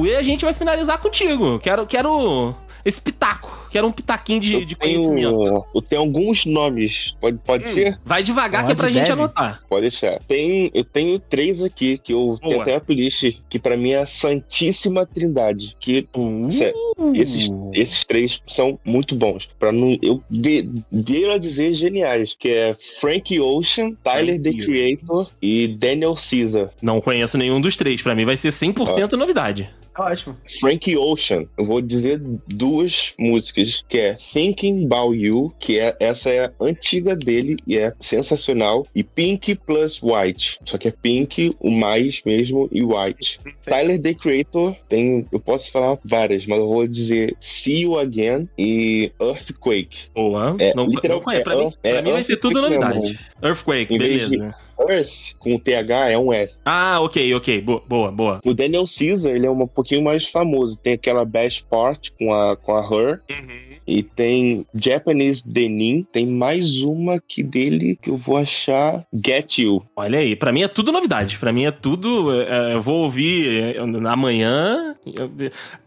E a gente vai finalizar contigo. Quero, quero esse pitaco. Quero um pitaquinho de, de conhecimento. Tenho, eu tenho alguns nomes. Pode, pode ser? Vai devagar que é Pode, pra gente deve. anotar. Pode deixar. Tem, eu tenho três aqui que eu tenho Boa. até a playlist que pra mim é a Santíssima Trindade. Que Uh, Sério, esses, esses três são muito bons. Para não eu de, a dizer geniais, que é Frank Ocean, Tyler the Frank Creator e Daniel Caesar. Não conheço nenhum dos três. Pra mim vai ser 100% novidade. Ótimo. Frank Ocean, eu vou dizer duas músicas, que é Thinking About You, que é essa é a antiga dele e é sensacional, e Pink plus White, só que é Pink, o mais mesmo e White. Tyler the Creator tem, eu posso falar várias, mas eu vou dizer See You Again e Earthquake. Boa. É, não, literal- não conheço. Pra, é mim, Earth- é pra mim vai ser tudo Earthquake novidade. Earthquake, Em vez de- beleza. Earth, com o TH, é um S. Ah, ok, ok. Boa, boa, boa. O Daniel Caesar, ele é um pouquinho mais famoso. Tem aquela Best Part com a, com a Her. E tem Japanese Denim. Tem mais uma aqui dele que eu vou achar Get You. Olha aí, pra mim é tudo novidade. Pra mim é tudo. é, eu vou ouvir é, amanhã eu-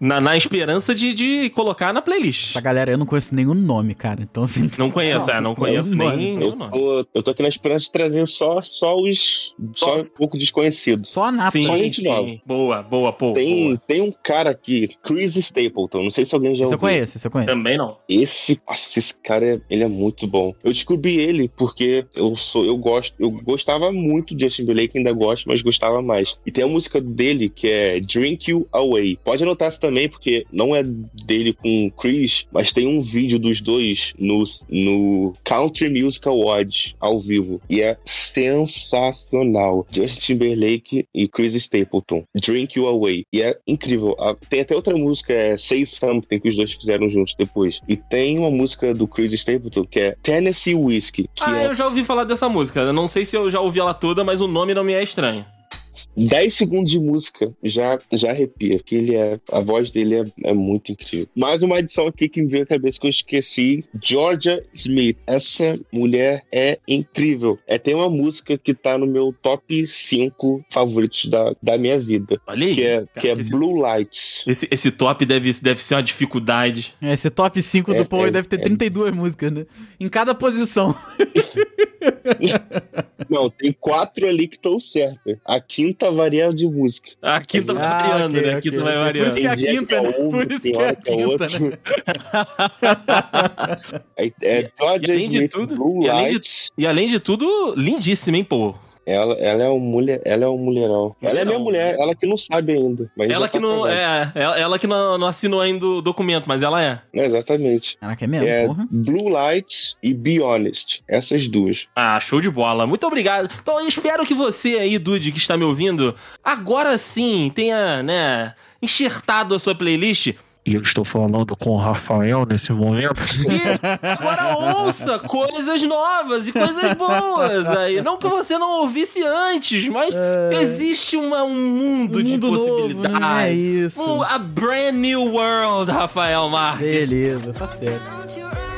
na, na esperança de, de colocar na playlist. Essa galera, eu não conheço nenhum nome, cara. Então, assim. Não conheço, [laughs] é, não conheço Nenhum nem nome. Eu nenhum nome. tô, eu tô aqui na esperança de trazer só, só os. Só, Só- um pouco desconhecidos. Só a nata. Sim, só gente nova. Boa, boa, pô. Tem, boa. tem um cara aqui, Chris Stapleton. Não sei se alguém já ouviu. conheço, esse eu conheço. Também não. Esse, nossa, esse cara, é- ele é muito bom. Eu descobri ele porque eu sou, eu gosto, eu gostava muito de Justin Timberlake, ainda gosto, mas gostava mais. E tem a música dele que é Drink You Away. Pode anotar essa também, porque não é dele com o Chris, mas tem um vídeo dos dois no, no Country Music Awards ao vivo. E é sensacional. Justin Timberlake e Chris Stapleton. Drink You Away. E é incrível. Ah, Tem até outra música, é Say Something, que os dois fizeram juntos depois. E tem uma música do Chris Stapleton que é Tennessee Whiskey, Ah, é eu já ouvi falar dessa música. Eu não sei se eu já ouvi ela toda, mas o nome não me é estranho. 10 segundos de música já, já arrepia. Que ele é, a voz dele é, é muito incrível. Mais uma edição aqui que me veio à cabeça que eu esqueci: Georgia Smith. Essa mulher é incrível. É, tem uma música que tá no meu top 5 favoritos da, da minha vida. Olha aí. Que é, cara, que é esse, Blue Lights. esse, esse top deve, deve ser uma dificuldade. Esse top 5 do É, Power é, deve ter é. 32 músicas, né? Em cada posição. [laughs] Não, tem quatro ali que estão certas. A quinta varia de música. A quinta vai Ah, variando, ok, né? A quinta vai ok. Por variando. isso que é a quinta, é né? Por isso que é a é quinta, né? [laughs] É, é Georgia além de tudo- e além de-. E além de tudo, lindíssima, hein, pô? Ela, ela é um mulher, ela é um mulherão. Ela é minha mulher, ela que não sabe ainda. Mas Ela que tá não. É, ela, ela que não, não assinou ainda o documento, mas ela é. É, exatamente. Caraca, é mesmo, É porra. Blue Lights e Be Honest. Essas duas. Ah, show de bola. Muito obrigado. Então, eu espero que você aí, Dude, que está me ouvindo, agora sim tenha, né, enxertado a sua playlist. E eu estou falando com o Rafael nesse momento. E agora ouça coisas novas e coisas boas aí. Não que você não ouvisse antes, mas existe uma- um mundo, Um de mundo novo, né? É possibilidades. isso. Um- a brand new world, Rafael Marques. Beleza, tá certo.